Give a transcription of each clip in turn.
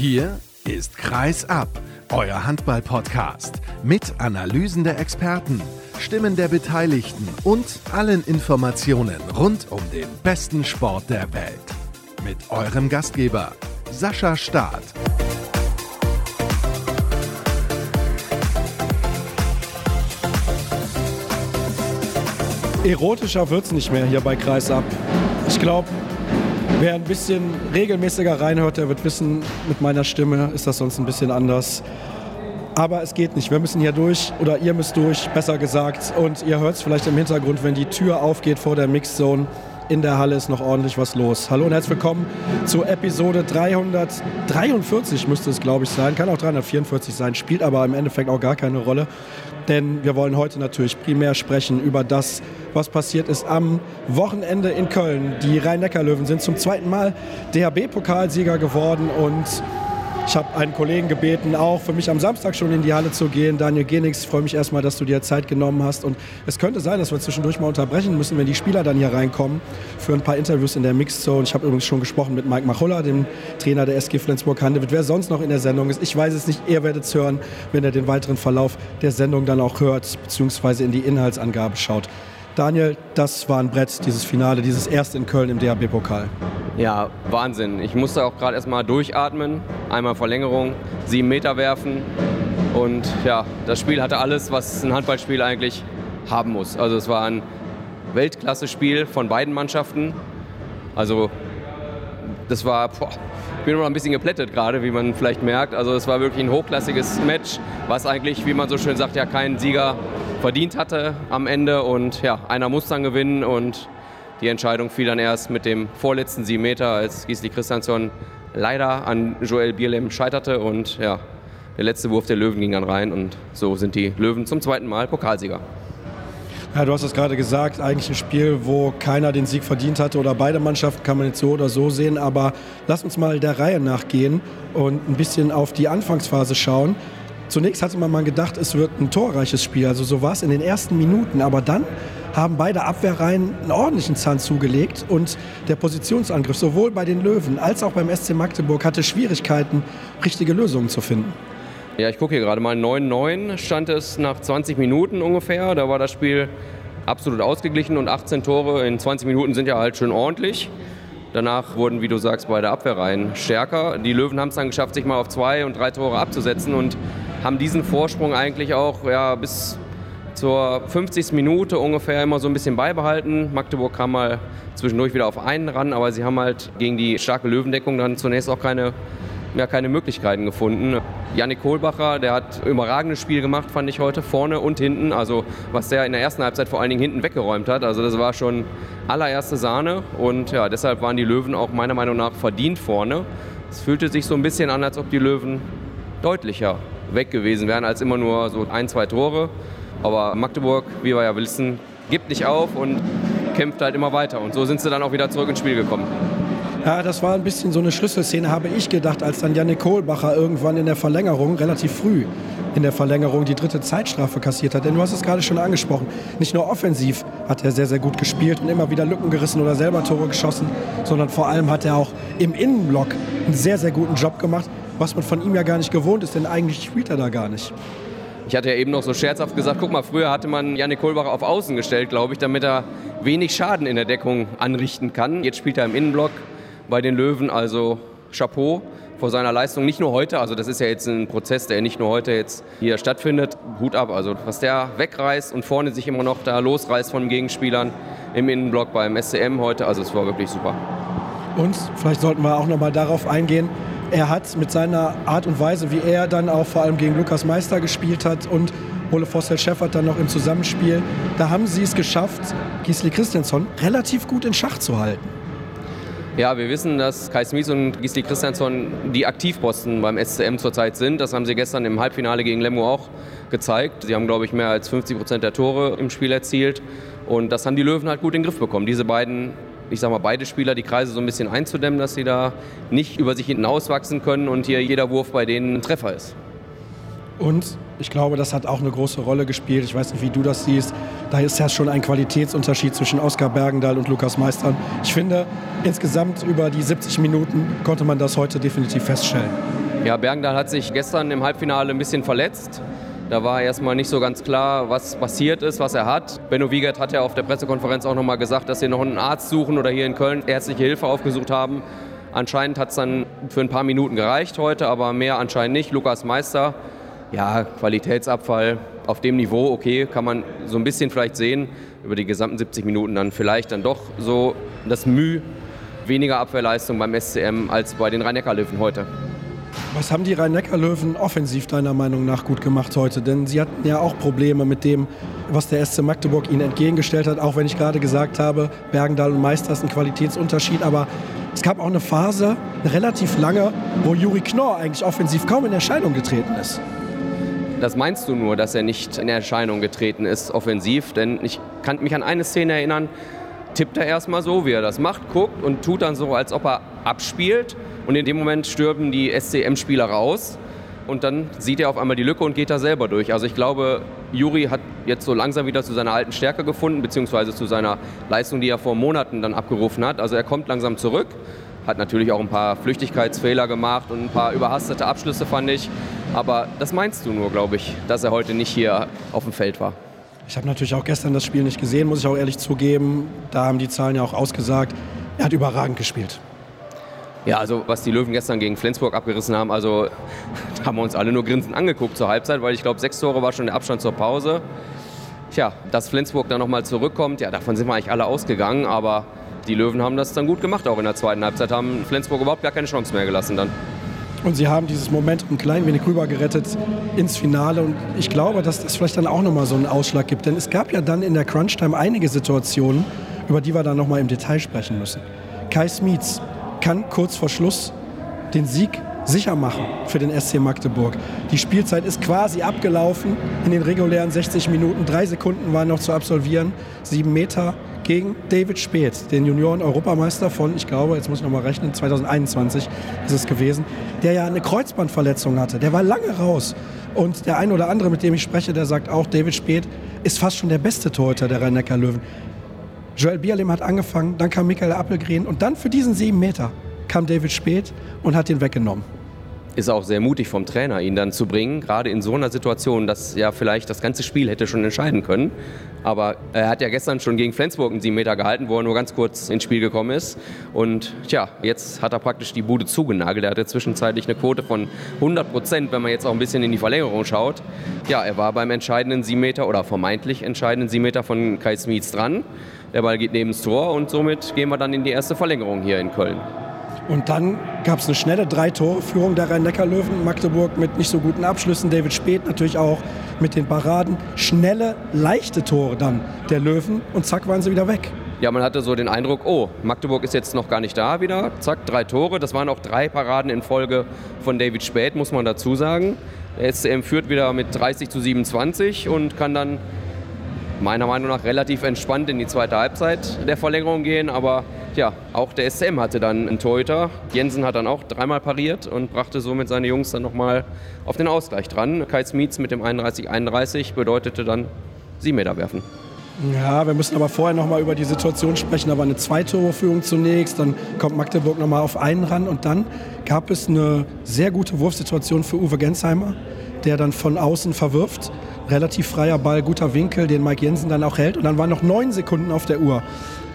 Hier ist Kreis ab, euer Handball-Podcast mit Analysen der Experten, Stimmen der Beteiligten und allen Informationen rund um den besten Sport der Welt. Mit eurem Gastgeber Sascha Staat. Erotischer wird es nicht mehr hier bei Kreis ab. Ich glaube, wer ein bisschen regelmäßiger reinhört, der wird wissen, mit meiner Stimme ist das sonst ein bisschen anders. Aber es geht nicht. Wir müssen hier durch oder ihr müsst durch, besser gesagt. Und ihr hört es vielleicht im Hintergrund, wenn die Tür aufgeht vor der Mixzone. In der Halle ist noch ordentlich was los. Hallo und herzlich willkommen zu Episode 343 müsste es, glaube ich, sein. Kann auch 344 sein, spielt aber im Endeffekt auch gar keine Rolle. Denn wir wollen heute natürlich primär sprechen über das, was passiert ist am Wochenende in Köln. Die Rhein-Neckar-Löwen sind zum zweiten Mal DHB-Pokalsieger geworden und ich habe einen Kollegen gebeten, auch für mich am Samstag schon in die Halle zu gehen. Daniel Genix, freue mich erstmal, dass du dir Zeit genommen hast. Und es könnte sein, dass wir zwischendurch mal unterbrechen müssen, wenn die Spieler dann hier reinkommen, für ein paar Interviews in der Mixzone. Ich habe übrigens schon gesprochen mit Mike Machulla, dem Trainer der SG Flensburg-Handewitt. Wer sonst noch in der Sendung ist, ich weiß es nicht. Ihr werdet es hören, wenn ihr den weiteren Verlauf der Sendung dann auch hört, beziehungsweise in die Inhaltsangabe schaut. Daniel, das war ein Brett, dieses Finale, dieses erste in Köln im DHB-Pokal. Ja, Wahnsinn. Ich musste auch gerade erstmal durchatmen, einmal Verlängerung, sieben Meter werfen. Und ja, das Spiel hatte alles, was ein Handballspiel eigentlich haben muss. Also es war ein Weltklasse-Spiel von beiden Mannschaften. Also das war, boah, ich bin immer noch ein bisschen geplättet gerade, wie man vielleicht merkt. Also es war wirklich ein hochklassiges Match, was eigentlich, wie man so schön sagt, ja kein Sieger verdient hatte am Ende. Und ja, einer muss dann gewinnen und die Entscheidung fiel dann erst mit dem vorletzten sieben Meter, als Gisli Christiansson leider an Joel Bierlem scheiterte und ja, der letzte Wurf der Löwen ging dann rein und so sind die Löwen zum zweiten Mal Pokalsieger. Ja, du hast es gerade gesagt, eigentlich ein Spiel, wo keiner den Sieg verdient hatte oder beide Mannschaften kann man jetzt so oder so sehen, aber lass uns mal der Reihe nachgehen und ein bisschen auf die Anfangsphase schauen. Zunächst hatte man mal gedacht, es wird ein torreiches Spiel. Also so war es in den ersten Minuten. Aber dann haben beide Abwehrreihen einen ordentlichen Zahn zugelegt und der Positionsangriff sowohl bei den Löwen als auch beim SC Magdeburg hatte Schwierigkeiten, richtige Lösungen zu finden. Ja, ich gucke hier gerade mal. 9-9 stand es nach 20 Minuten ungefähr. Da war das Spiel absolut ausgeglichen und 18 Tore in 20 Minuten sind ja halt schön ordentlich. Danach wurden, wie du sagst, beide Abwehrreihen stärker. Die Löwen haben es dann geschafft, sich mal auf zwei und drei Tore abzusetzen und haben diesen Vorsprung eigentlich auch ja, bis zur 50. Minute ungefähr immer so ein bisschen beibehalten. Magdeburg kam mal zwischendurch wieder auf einen ran, aber sie haben halt gegen die starke Löwendeckung dann zunächst auch keine, ja, keine Möglichkeiten gefunden. Yannick Kohlbacher, der hat überragendes Spiel gemacht, fand ich heute, vorne und hinten. Also was der in der ersten Halbzeit vor allen Dingen hinten weggeräumt hat. Also das war schon allererste Sahne und ja, deshalb waren die Löwen auch meiner Meinung nach verdient vorne. Es fühlte sich so ein bisschen an, als ob die Löwen deutlicher weg gewesen wären als immer nur so ein, zwei Tore. Aber Magdeburg, wie wir ja wissen, gibt nicht auf und kämpft halt immer weiter. Und so sind sie dann auch wieder zurück ins Spiel gekommen. Ja, das war ein bisschen so eine Schlüsselszene, habe ich gedacht, als dann Janik Kohlbacher irgendwann in der Verlängerung, relativ früh in der Verlängerung, die dritte Zeitstrafe kassiert hat. Denn du hast es gerade schon angesprochen. Nicht nur offensiv hat er sehr, sehr gut gespielt und immer wieder Lücken gerissen oder selber Tore geschossen, sondern vor allem hat er auch im Innenblock einen sehr, sehr guten Job gemacht was man von ihm ja gar nicht gewohnt ist, denn eigentlich spielt er da gar nicht. Ich hatte ja eben noch so scherzhaft gesagt, guck mal, früher hatte man Janik Kohlbacher auf Außen gestellt, glaube ich, damit er wenig Schaden in der Deckung anrichten kann. Jetzt spielt er im Innenblock bei den Löwen, also Chapeau vor seiner Leistung. Nicht nur heute, also das ist ja jetzt ein Prozess, der nicht nur heute jetzt hier stattfindet. Hut ab, also was der wegreißt und vorne sich immer noch da losreißt von Gegenspielern im Innenblock beim SCM heute, also es war wirklich super. Und vielleicht sollten wir auch noch mal darauf eingehen, er hat mit seiner Art und Weise, wie er dann auch vor allem gegen Lukas Meister gespielt hat und Ole Vossel Scheffert dann noch im Zusammenspiel, da haben sie es geschafft, Gisli Christiansson relativ gut in Schach zu halten. Ja, wir wissen, dass Kai Smith und Gisli Christiansson die Aktivposten beim SCM zurzeit sind. Das haben sie gestern im Halbfinale gegen Lemmo auch gezeigt. Sie haben, glaube ich, mehr als 50 Prozent der Tore im Spiel erzielt. Und das haben die Löwen halt gut in den Griff bekommen. Diese beiden ich sage mal, beide Spieler die Kreise so ein bisschen einzudämmen, dass sie da nicht über sich hinten auswachsen können und hier jeder Wurf bei denen ein Treffer ist. Und ich glaube, das hat auch eine große Rolle gespielt. Ich weiß nicht, wie du das siehst. Da ist ja schon ein Qualitätsunterschied zwischen Oskar Bergendahl und Lukas Meistern. Ich finde, insgesamt über die 70 Minuten konnte man das heute definitiv feststellen. Ja, Bergendal hat sich gestern im Halbfinale ein bisschen verletzt. Da war erstmal nicht so ganz klar, was passiert ist, was er hat. Benno Wiegert hat ja auf der Pressekonferenz auch nochmal gesagt, dass sie noch einen Arzt suchen oder hier in Köln ärztliche Hilfe aufgesucht haben. Anscheinend hat es dann für ein paar Minuten gereicht heute, aber mehr anscheinend nicht. Lukas Meister, ja, Qualitätsabfall auf dem Niveau, okay, kann man so ein bisschen vielleicht sehen. Über die gesamten 70 Minuten dann vielleicht dann doch so das Mühe weniger Abwehrleistung beim SCM als bei den Rhein-Neckar-Löwen heute. Was haben die Rhein-Neckar-Löwen offensiv deiner Meinung nach gut gemacht heute? Denn sie hatten ja auch Probleme mit dem, was der SC Magdeburg ihnen entgegengestellt hat, auch wenn ich gerade gesagt habe, Bergendal und Meister ist ein Qualitätsunterschied. Aber es gab auch eine Phase, eine relativ lange, wo Juri Knorr eigentlich offensiv kaum in Erscheinung getreten ist. Das meinst du nur, dass er nicht in Erscheinung getreten ist, offensiv? Denn ich kann mich an eine Szene erinnern, tippt er erstmal so, wie er das macht, guckt und tut dann so, als ob er abspielt. Und in dem Moment stürben die SCM-Spieler raus. Und dann sieht er auf einmal die Lücke und geht da selber durch. Also ich glaube, Juri hat jetzt so langsam wieder zu seiner alten Stärke gefunden, beziehungsweise zu seiner Leistung, die er vor Monaten dann abgerufen hat. Also er kommt langsam zurück, hat natürlich auch ein paar Flüchtigkeitsfehler gemacht und ein paar überhastete Abschlüsse, fand ich. Aber das meinst du nur, glaube ich, dass er heute nicht hier auf dem Feld war. Ich habe natürlich auch gestern das Spiel nicht gesehen, muss ich auch ehrlich zugeben. Da haben die Zahlen ja auch ausgesagt. Er hat überragend gespielt. Ja, also was die Löwen gestern gegen Flensburg abgerissen haben, also da haben wir uns alle nur grinsend angeguckt zur Halbzeit, weil ich glaube, sechs Tore war schon der Abstand zur Pause. Tja, dass Flensburg dann nochmal zurückkommt, ja, davon sind wir eigentlich alle ausgegangen, aber die Löwen haben das dann gut gemacht, auch in der zweiten Halbzeit, haben Flensburg überhaupt gar keine Chance mehr gelassen dann. Und sie haben dieses Moment ein klein wenig rüber gerettet ins Finale. Und ich glaube, dass das vielleicht dann auch nochmal so einen Ausschlag gibt. Denn es gab ja dann in der Crunch-Time einige Situationen, über die wir dann nochmal im Detail sprechen müssen. Kai Smietz kann kurz vor Schluss den Sieg sicher machen für den SC Magdeburg. Die Spielzeit ist quasi abgelaufen in den regulären 60 Minuten. Drei Sekunden waren noch zu absolvieren. Sieben Meter gegen David Speth, den Junioren-Europameister von, ich glaube, jetzt muss ich nochmal rechnen, 2021 ist es gewesen, der ja eine Kreuzbandverletzung hatte. Der war lange raus. Und der ein oder andere, mit dem ich spreche, der sagt auch, David Speth ist fast schon der beste Torhüter der Rhein-Neckar-Löwen. Joel Bierlehm hat angefangen, dann kam Michael Appelgren und dann für diesen sieben Meter kam David Speth und hat ihn weggenommen ist auch sehr mutig vom Trainer, ihn dann zu bringen, gerade in so einer Situation, dass ja vielleicht das ganze Spiel hätte schon entscheiden können. Aber er hat ja gestern schon gegen Flensburg einen 7 Meter gehalten, wo er nur ganz kurz ins Spiel gekommen ist. Und tja, jetzt hat er praktisch die Bude zugenagelt. Er hatte zwischenzeitlich eine Quote von 100 Prozent, wenn man jetzt auch ein bisschen in die Verlängerung schaut. Ja, er war beim entscheidenden 7 Meter oder vermeintlich entscheidenden 7 Meter von Kai Smietz dran. Der Ball geht neben das Tor und somit gehen wir dann in die erste Verlängerung hier in Köln. Und dann gab es eine schnelle Drei-Tore-Führung der Rhein-Neckar-Löwen. Magdeburg mit nicht so guten Abschlüssen, David Speth natürlich auch mit den Paraden. Schnelle, leichte Tore dann der Löwen und zack waren sie wieder weg. Ja, man hatte so den Eindruck, oh, Magdeburg ist jetzt noch gar nicht da wieder. Zack, drei Tore. Das waren auch drei Paraden in Folge von David Spät, muss man dazu sagen. Der SCM führt wieder mit 30 zu 27 und kann dann meiner Meinung nach relativ entspannt in die zweite Halbzeit der Verlängerung gehen. Aber ja, auch der SCM hatte dann einen Torhüter. Jensen hat dann auch dreimal pariert und brachte somit seine Jungs dann nochmal auf den Ausgleich dran. Kai Smietz mit dem 31-31 bedeutete dann 7 Meter werfen. Ja, wir müssen aber vorher noch mal über die Situation sprechen. Da war eine Zwei-Tore-Führung zunächst, dann kommt Magdeburg noch mal auf einen ran und dann gab es eine sehr gute Wurfsituation für Uwe Gensheimer, der dann von außen verwirft. Relativ freier Ball, guter Winkel, den Mike Jensen dann auch hält und dann waren noch neun Sekunden auf der Uhr.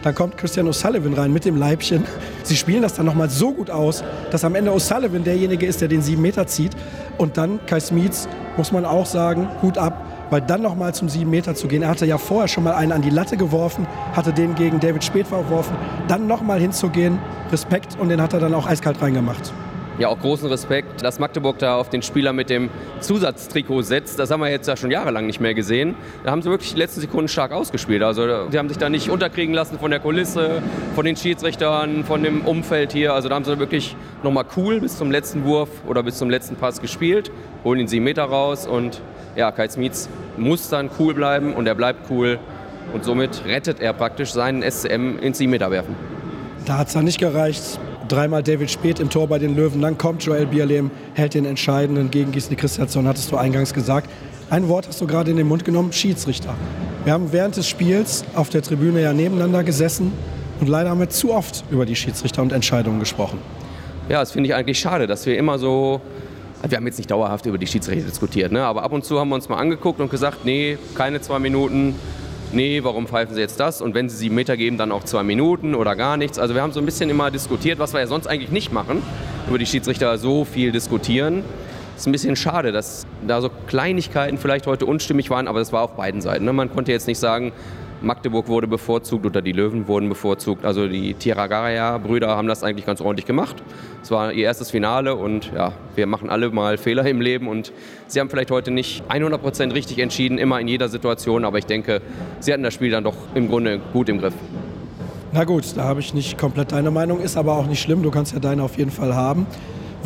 Dann kommt Christian O'Sullivan rein mit dem Leibchen. Sie spielen das dann nochmal so gut aus, dass am Ende O'Sullivan derjenige ist, der den sieben Meter zieht. Und dann Kai Smietz, muss man auch sagen, Hut ab, weil dann nochmal zum sieben Meter zu gehen. Er hatte ja vorher schon mal einen an die Latte geworfen, hatte den gegen David Speth verworfen. Dann nochmal hinzugehen, Respekt und den hat er dann auch eiskalt reingemacht ja auch großen Respekt, dass Magdeburg da auf den Spieler mit dem Zusatztrikot setzt. Das haben wir jetzt ja schon jahrelang nicht mehr gesehen. Da haben sie wirklich die letzten Sekunden stark ausgespielt. Also die haben sich da nicht unterkriegen lassen von der Kulisse, von den Schiedsrichtern, von dem Umfeld hier. Also da haben sie wirklich nochmal cool bis zum letzten Wurf oder bis zum letzten Pass gespielt, holen ihn sieben Meter raus und ja, Kai Smietz muss dann cool bleiben und er bleibt cool und somit rettet er praktisch seinen SCM ins 7 Meter werfen. Da hat es dann nicht gereicht dreimal David Speth im Tor bei den Löwen, dann kommt Joel Bierlehm, hält den entscheidenden gegen Gisli Christiansson, hattest du eingangs gesagt. Ein Wort hast du gerade in den Mund genommen, Schiedsrichter. Wir haben während des Spiels auf der Tribüne ja nebeneinander gesessen und leider haben wir zu oft über die Schiedsrichter und Entscheidungen gesprochen. Ja, das finde ich eigentlich schade, dass wir immer so wir haben jetzt nicht dauerhaft über die Schiedsrichter diskutiert, ne? aber ab und zu haben wir uns mal angeguckt und gesagt, nee, keine zwei Minuten, nee, warum pfeifen sie jetzt das? Und wenn sie sieben Meter geben, dann auch zwei Minuten oder gar nichts. Also wir haben so ein bisschen immer diskutiert, was wir ja sonst eigentlich nicht machen, über die Schiedsrichter so viel diskutieren. Es ist ein bisschen schade, dass da so Kleinigkeiten vielleicht heute unstimmig waren, aber das war auf beiden Seiten. Ne? Man konnte jetzt nicht sagen, Magdeburg wurde bevorzugt oder die Löwen wurden bevorzugt. Also die Tiragaria-Brüder haben das eigentlich ganz ordentlich gemacht. Es war ihr erstes Finale und ja, wir machen alle mal Fehler im Leben und sie haben vielleicht heute nicht 100% richtig entschieden, immer in jeder Situation, aber ich denke, sie hatten das Spiel dann doch im Grunde gut im Griff. Na gut, da habe ich nicht komplett deine Meinung, ist aber auch nicht schlimm, du kannst ja deine auf jeden Fall haben.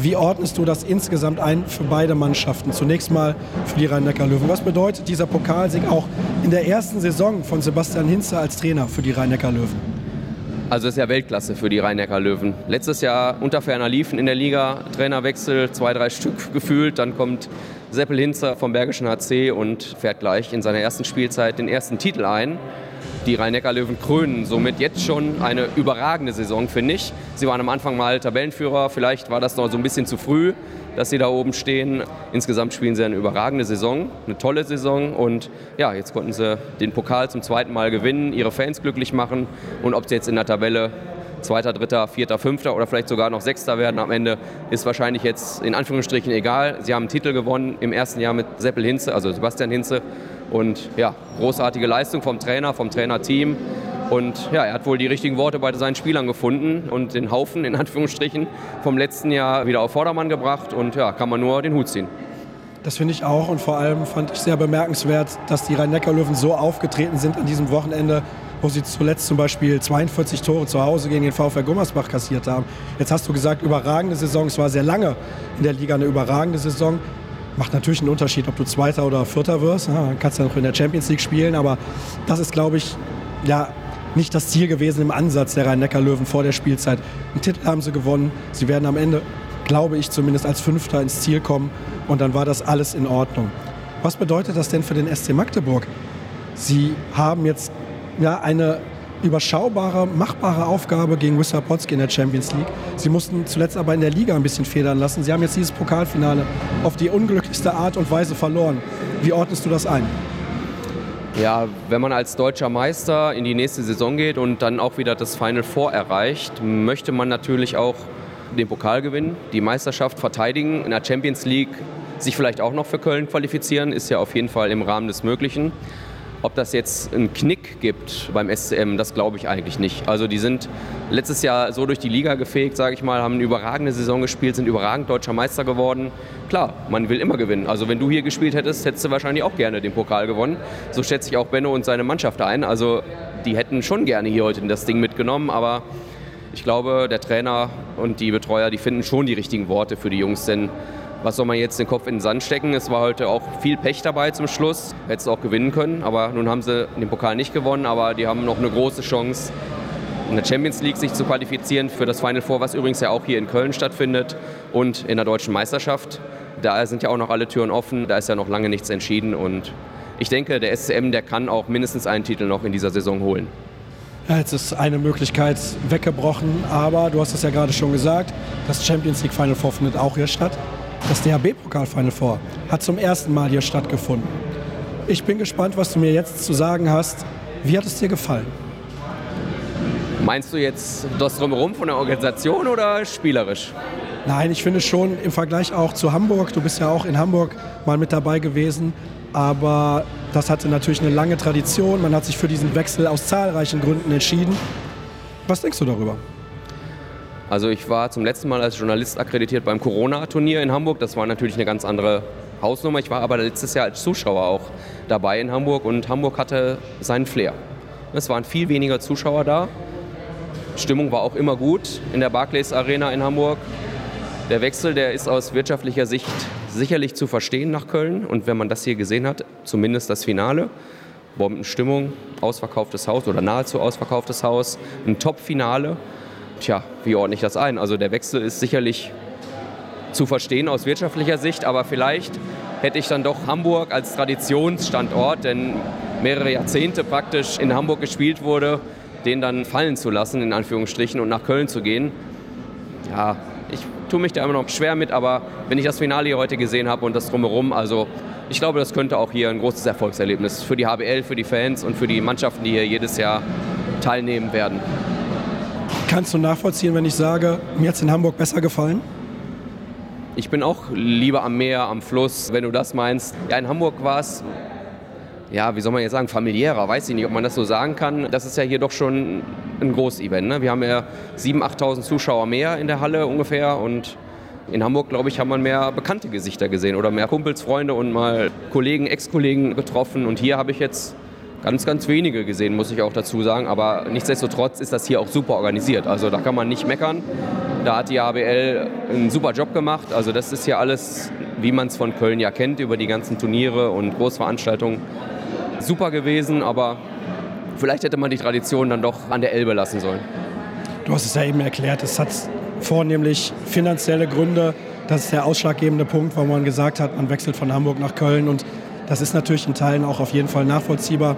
Wie ordnest du das insgesamt ein für beide Mannschaften? Zunächst mal für die Rhein-Neckar-Löwen. Was bedeutet dieser Pokalsieg auch in der ersten Saison von Sebastian Hinze als Trainer für die Rhein-Neckar-Löwen? Also es ist ja Weltklasse für die Rhein-Neckar-Löwen. Letztes Jahr unter ferner liefen in der Liga, Trainerwechsel, zwei, drei Stück gefühlt. Dann kommt Seppel Hinzer vom Bergischen HC und fährt gleich in seiner ersten Spielzeit den ersten Titel ein die Rhein-Neckar-Löwen krönen somit jetzt schon eine überragende Saison, finde ich. Sie waren am Anfang mal Tabellenführer, vielleicht war das noch so ein bisschen zu früh, dass sie da oben stehen. Insgesamt spielen sie eine überragende Saison, eine tolle Saison und ja, jetzt konnten sie den Pokal zum zweiten Mal gewinnen, ihre Fans glücklich machen und ob sie jetzt in der Tabelle Zweiter, Dritter, Vierter, Fünfter oder vielleicht sogar noch Sechster werden am Ende, ist wahrscheinlich jetzt in Anführungsstrichen egal. Sie haben einen Titel gewonnen im ersten Jahr mit Seppel Hinze, also Sebastian Hinze und ja, großartige Leistung vom Trainer, vom Trainerteam. Und ja, er hat wohl die richtigen Worte bei seinen Spielern gefunden und den Haufen in Anführungsstrichen vom letzten Jahr wieder auf Vordermann gebracht. Und ja, kann man nur den Hut ziehen. Das finde ich auch und vor allem fand ich sehr bemerkenswert, dass die Rhein-Neckar-Löwen so aufgetreten sind an diesem Wochenende, wo sie zuletzt zum Beispiel 42 Tore zu Hause gegen den VfR Gummersbach kassiert haben. Jetzt hast du gesagt, überragende Saison. Es war sehr lange in der Liga eine überragende Saison. Macht natürlich einen Unterschied, ob du Zweiter oder Vierter wirst. Ja, dann kannst du ja noch in der Champions League spielen, aber das ist, glaube ich, ja, nicht das Ziel gewesen im Ansatz der Rhein-Neckar-Löwen vor der Spielzeit. Einen Titel haben sie gewonnen. Sie werden am Ende, glaube ich, zumindest als Fünfter ins Ziel kommen und dann war das alles in Ordnung. Was bedeutet das denn für den SC Magdeburg? Sie haben jetzt ja, eine überschaubare, machbare Aufgabe gegen Wissapotsky in der Champions League. Sie mussten zuletzt aber in der Liga ein bisschen federn lassen. Sie haben jetzt dieses Pokalfinale auf die unglücklichste Art und Weise verloren. Wie ordnest du das ein? Ja, wenn man als deutscher Meister in die nächste Saison geht und dann auch wieder das Final Four erreicht, möchte man natürlich auch den Pokal gewinnen, die Meisterschaft verteidigen, in der Champions League sich vielleicht auch noch für Köln qualifizieren, ist ja auf jeden Fall im Rahmen des Möglichen. Ob das jetzt einen Knick gibt beim SCM, das glaube ich eigentlich nicht. Also die sind letztes Jahr so durch die Liga gefegt, sage ich mal, haben eine überragende Saison gespielt, sind überragend deutscher Meister geworden. Klar, man will immer gewinnen. Also wenn du hier gespielt hättest, hättest du wahrscheinlich auch gerne den Pokal gewonnen. So schätze ich auch Benno und seine Mannschaft ein. Also die hätten schon gerne hier heute das Ding mitgenommen, aber ich glaube, der Trainer und die Betreuer, die finden schon die richtigen Worte für die Jungs, denn was soll man jetzt den Kopf in den Sand stecken? Es war heute auch viel Pech dabei zum Schluss. Hätte es auch gewinnen können, aber nun haben sie den Pokal nicht gewonnen, aber die haben noch eine große Chance, in der Champions League sich zu qualifizieren für das Final Four, was übrigens ja auch hier in Köln stattfindet und in der deutschen Meisterschaft. Da sind ja auch noch alle Türen offen, da ist ja noch lange nichts entschieden und ich denke, der SCM, der kann auch mindestens einen Titel noch in dieser Saison holen. Ja, jetzt ist eine Möglichkeit weggebrochen, aber du hast es ja gerade schon gesagt, das Champions League Final Four findet auch hier statt. Das DHB-Pokal Final Four hat zum ersten Mal hier stattgefunden. Ich bin gespannt, was du mir jetzt zu sagen hast. Wie hat es dir gefallen? Meinst du jetzt das drumherum von der Organisation oder spielerisch? Nein, ich finde schon im Vergleich auch zu Hamburg, du bist ja auch in Hamburg mal mit dabei gewesen, aber das hatte natürlich eine lange Tradition. Man hat sich für diesen Wechsel aus zahlreichen Gründen entschieden. Was denkst du darüber? Also ich war zum letzten Mal als Journalist akkreditiert beim Corona-Turnier in Hamburg. Das war natürlich eine ganz andere Hausnummer. Ich war aber letztes Jahr als Zuschauer auch dabei in Hamburg und Hamburg hatte seinen Flair. Es waren viel weniger Zuschauer da. Stimmung war auch immer gut in der Barclays Arena in Hamburg. Der Wechsel, der ist aus wirtschaftlicher Sicht sicherlich zu verstehen nach Köln. Und wenn man das hier gesehen hat, zumindest das Finale, Bombenstimmung, ausverkauftes Haus oder nahezu ausverkauftes Haus, ein Top-Finale tja, wie ordne ich das ein? Also der Wechsel ist sicherlich zu verstehen aus wirtschaftlicher Sicht, aber vielleicht hätte ich dann doch Hamburg als Traditionsstandort, denn mehrere Jahrzehnte praktisch in Hamburg gespielt wurde, den dann fallen zu lassen, in Anführungsstrichen, und nach Köln zu gehen. Ja, Ich tue mich da immer noch schwer mit, aber wenn ich das Finale hier heute gesehen habe und das drumherum, also ich glaube, das könnte auch hier ein großes Erfolgserlebnis für die HBL, für die Fans und für die Mannschaften, die hier jedes Jahr teilnehmen werden. Kannst du nachvollziehen, wenn ich sage, mir hat es in Hamburg besser gefallen? Ich bin auch lieber am Meer, am Fluss, wenn du das meinst. Ja, in Hamburg war es, ja, wie soll man jetzt sagen, familiärer, weiß ich nicht, ob man das so sagen kann. Das ist ja hier doch schon ein Großevent. Ne? Wir haben ja 7.000, 8.000 Zuschauer mehr in der Halle ungefähr und in Hamburg, glaube ich, haben man mehr bekannte Gesichter gesehen oder mehr Kumpels, Freunde und mal Kollegen, Ex-Kollegen getroffen. Und hier habe ich jetzt ganz, ganz wenige gesehen, muss ich auch dazu sagen. Aber nichtsdestotrotz ist das hier auch super organisiert. Also da kann man nicht meckern. Da hat die ABL einen super Job gemacht. Also das ist hier alles, wie man es von Köln ja kennt, über die ganzen Turniere und Großveranstaltungen. Super gewesen, aber vielleicht hätte man die Tradition dann doch an der Elbe lassen sollen. Du hast es ja eben erklärt, es hat vornehmlich finanzielle Gründe. Das ist der ausschlaggebende Punkt, warum man gesagt hat, man wechselt von Hamburg nach Köln. Und das ist natürlich in Teilen auch auf jeden Fall nachvollziehbar.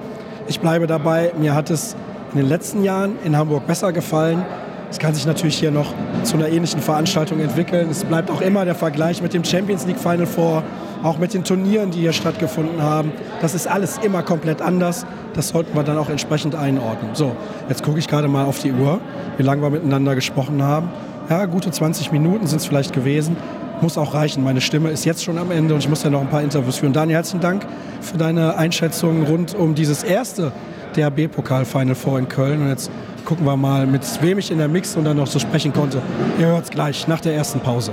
Ich bleibe dabei, mir hat es in den letzten Jahren in Hamburg besser gefallen. Es kann sich natürlich hier noch zu einer ähnlichen Veranstaltung entwickeln. Es bleibt auch immer der Vergleich mit dem Champions League Final Four, auch mit den Turnieren, die hier stattgefunden haben. Das ist alles immer komplett anders. Das sollten wir dann auch entsprechend einordnen. So, jetzt gucke ich gerade mal auf die Uhr, wie lange wir miteinander gesprochen haben. Ja, gute 20 Minuten sind es vielleicht gewesen. Muss auch reichen. Meine Stimme ist jetzt schon am Ende und ich muss ja noch ein paar Interviews führen. Daniel, herzlichen Dank für deine Einschätzung rund um dieses erste DRB-Pokal Final Four in Köln. Und jetzt gucken wir mal, mit wem ich in der Mix und dann noch so sprechen konnte. Ihr hört es gleich nach der ersten Pause.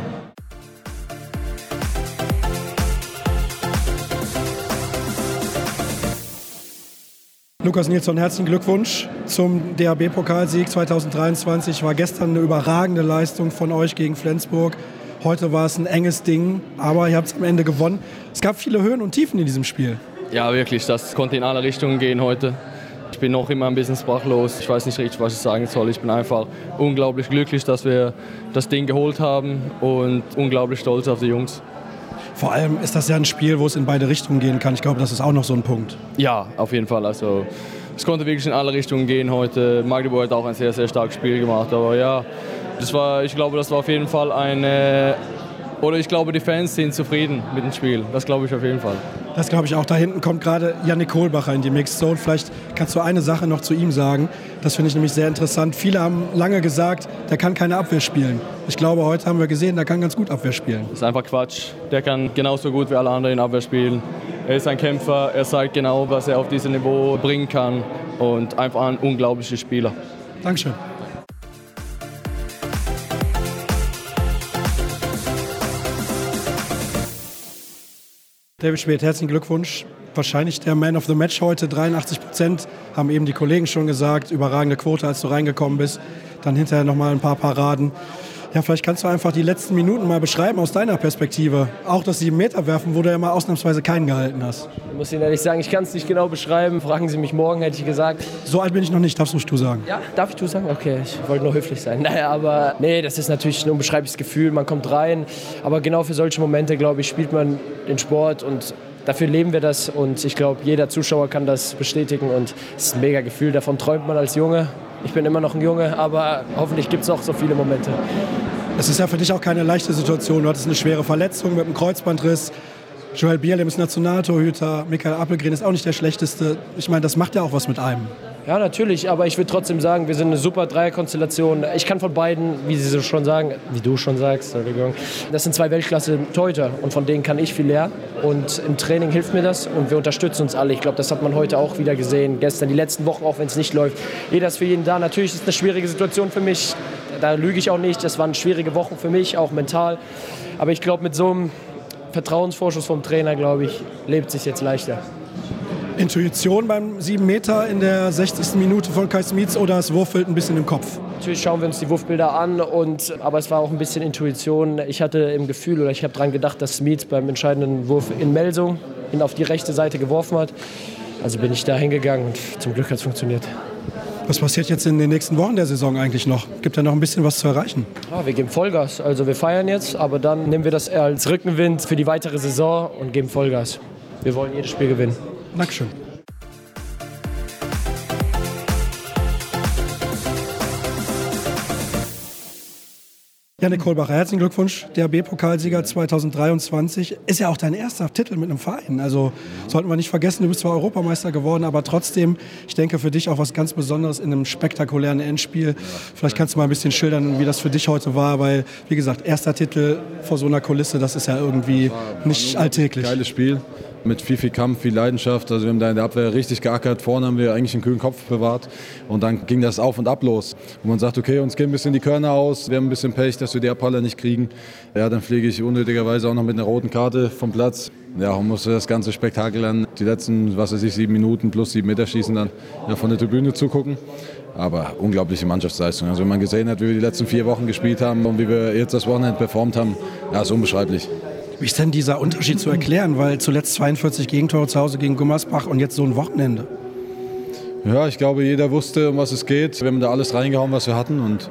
Lukas Nilsson, herzlichen Glückwunsch zum DHB-Pokalsieg 2023. War gestern eine überragende Leistung von euch gegen Flensburg. Heute war es ein enges Ding, aber ihr habt es am Ende gewonnen. Es gab viele Höhen und Tiefen in diesem Spiel. Ja, wirklich. Das konnte in alle Richtungen gehen heute. Ich bin noch immer ein bisschen sprachlos. Ich weiß nicht richtig, was ich sagen soll. Ich bin einfach unglaublich glücklich, dass wir das Ding geholt haben und unglaublich stolz auf die Jungs. Vor allem ist das ja ein Spiel, wo es in beide Richtungen gehen kann. Ich glaube, das ist auch noch so ein Punkt. Ja, auf jeden Fall. Also, es konnte wirklich in alle Richtungen gehen heute. Magdeburg hat auch ein sehr, sehr starkes Spiel gemacht. Aber ja, das war, ich glaube, das war auf jeden Fall eine. Oder ich glaube, die Fans sind zufrieden mit dem Spiel. Das glaube ich auf jeden Fall. Das glaube ich auch. Da hinten kommt gerade Yannick Kohlbacher in die Mixed Zone. Vielleicht kannst du eine Sache noch zu ihm sagen. Das finde ich nämlich sehr interessant. Viele haben lange gesagt, der kann keine Abwehr spielen. Ich glaube, heute haben wir gesehen, der kann ganz gut Abwehr spielen. Das ist einfach Quatsch. Der kann genauso gut wie alle anderen in Abwehr spielen. Er ist ein Kämpfer. Er zeigt genau, was er auf diesem Niveau bringen kann. Und einfach ein unglaublicher Spieler. Dankeschön. David Schmidt, herzlichen Glückwunsch. Wahrscheinlich der Man of the Match heute. 83 Prozent haben eben die Kollegen schon gesagt. Überragende Quote, als du reingekommen bist. Dann hinterher nochmal ein paar Paraden. Ja, vielleicht kannst du einfach die letzten Minuten mal beschreiben aus deiner Perspektive. Auch das 7 Meter werfen, wo du ja mal ausnahmsweise keinen gehalten hast. Ich muss Ihnen ehrlich sagen, ich kann es nicht genau beschreiben. Fragen Sie mich morgen, hätte ich gesagt. So alt bin ich noch nicht, darfst du du sagen? Ja, darf ich du sagen? Okay, ich wollte nur höflich sein. Naja, aber nee, das ist natürlich ein unbeschreibliches Gefühl. Man kommt rein. Aber genau für solche Momente, glaube ich, spielt man den Sport und dafür leben wir das und ich glaube, jeder Zuschauer kann das bestätigen und es ist ein mega Gefühl, davon träumt man als Junge. Ich bin immer noch ein Junge, aber hoffentlich gibt es auch so viele Momente. Es ist ja für dich auch keine leichte Situation. Du hattest eine schwere Verletzung mit einem Kreuzbandriss. Joel Bierlem ist Nationaltorhüter, Michael Appelgren ist auch nicht der schlechteste. Ich meine, das macht ja auch was mit einem. Ja, natürlich, aber ich würde trotzdem sagen, wir sind eine super Dreierkonstellation. Ich kann von beiden, wie Sie so schon sagen, wie du schon sagst, Entschuldigung, das sind zwei Weltklasse-Torhüter und von denen kann ich viel lernen. Und im Training hilft mir das und wir unterstützen uns alle. Ich glaube, das hat man heute auch wieder gesehen. Gestern, die letzten Wochen, auch wenn es nicht läuft. Jeder ist für jeden da. Natürlich ist es eine schwierige Situation für mich. Da lüge ich auch nicht. Das waren schwierige Wochen für mich, auch mental. Aber ich glaube, mit so einem Vertrauensvorschuss vom Trainer, glaube ich, lebt sich jetzt leichter. Intuition beim 7 Meter in der 60. Minute von Kai Smits oder das Wurfbild ein bisschen im Kopf? Natürlich schauen wir uns die Wurfbilder an, und, aber es war auch ein bisschen Intuition. Ich hatte im Gefühl oder ich habe daran gedacht, dass Smits beim entscheidenden Wurf in Melsung ihn auf die rechte Seite geworfen hat. Also bin ich da hingegangen und zum Glück hat es funktioniert. Was passiert jetzt in den nächsten Wochen der Saison eigentlich noch? Gibt ja noch ein bisschen was zu erreichen? Ja, wir geben Vollgas. Also wir feiern jetzt, aber dann nehmen wir das als Rückenwind für die weitere Saison und geben Vollgas. Wir wollen jedes Spiel gewinnen. Dankeschön. Janik Kohlbacher, herzlichen Glückwunsch, der B-Pokalsieger 2023. Ist ja auch dein erster Titel mit einem Verein. Also sollten wir nicht vergessen, du bist zwar Europameister geworden, aber trotzdem, ich denke für dich auch was ganz Besonderes in einem spektakulären Endspiel. Vielleicht kannst du mal ein bisschen schildern, wie das für dich heute war, weil, wie gesagt, erster Titel vor so einer Kulisse, das ist ja irgendwie nicht alltäglich. Geiles Spiel mit viel, viel Kampf, viel Leidenschaft. Also wir haben da in der Abwehr richtig geackert. Vorne haben wir eigentlich einen kühlen Kopf bewahrt. Und dann ging das auf und ab los. Und man sagt, okay, uns gehen ein bisschen die Körner aus. Wir haben ein bisschen Pech, dass wir die Abhaller nicht kriegen. Ja, dann fliege ich unnötigerweise auch noch mit einer roten Karte vom Platz. Ja, und musste das ganze Spektakel dann die letzten, was weiß ich, sieben Minuten plus sieben Meter schießen dann ja, von der Tribüne zugucken. Aber unglaubliche Mannschaftsleistung. Also wenn man gesehen hat, wie wir die letzten vier Wochen gespielt haben und wie wir jetzt das Wochenende performt haben, ja, ist unbeschreiblich. Wie ist denn dieser Unterschied zu erklären? Weil zuletzt 42 Gegentore zu Hause gegen Gummersbach und jetzt so ein Wochenende. Ja, ich glaube, jeder wusste, um was es geht. Wir haben da alles reingehauen, was wir hatten. Und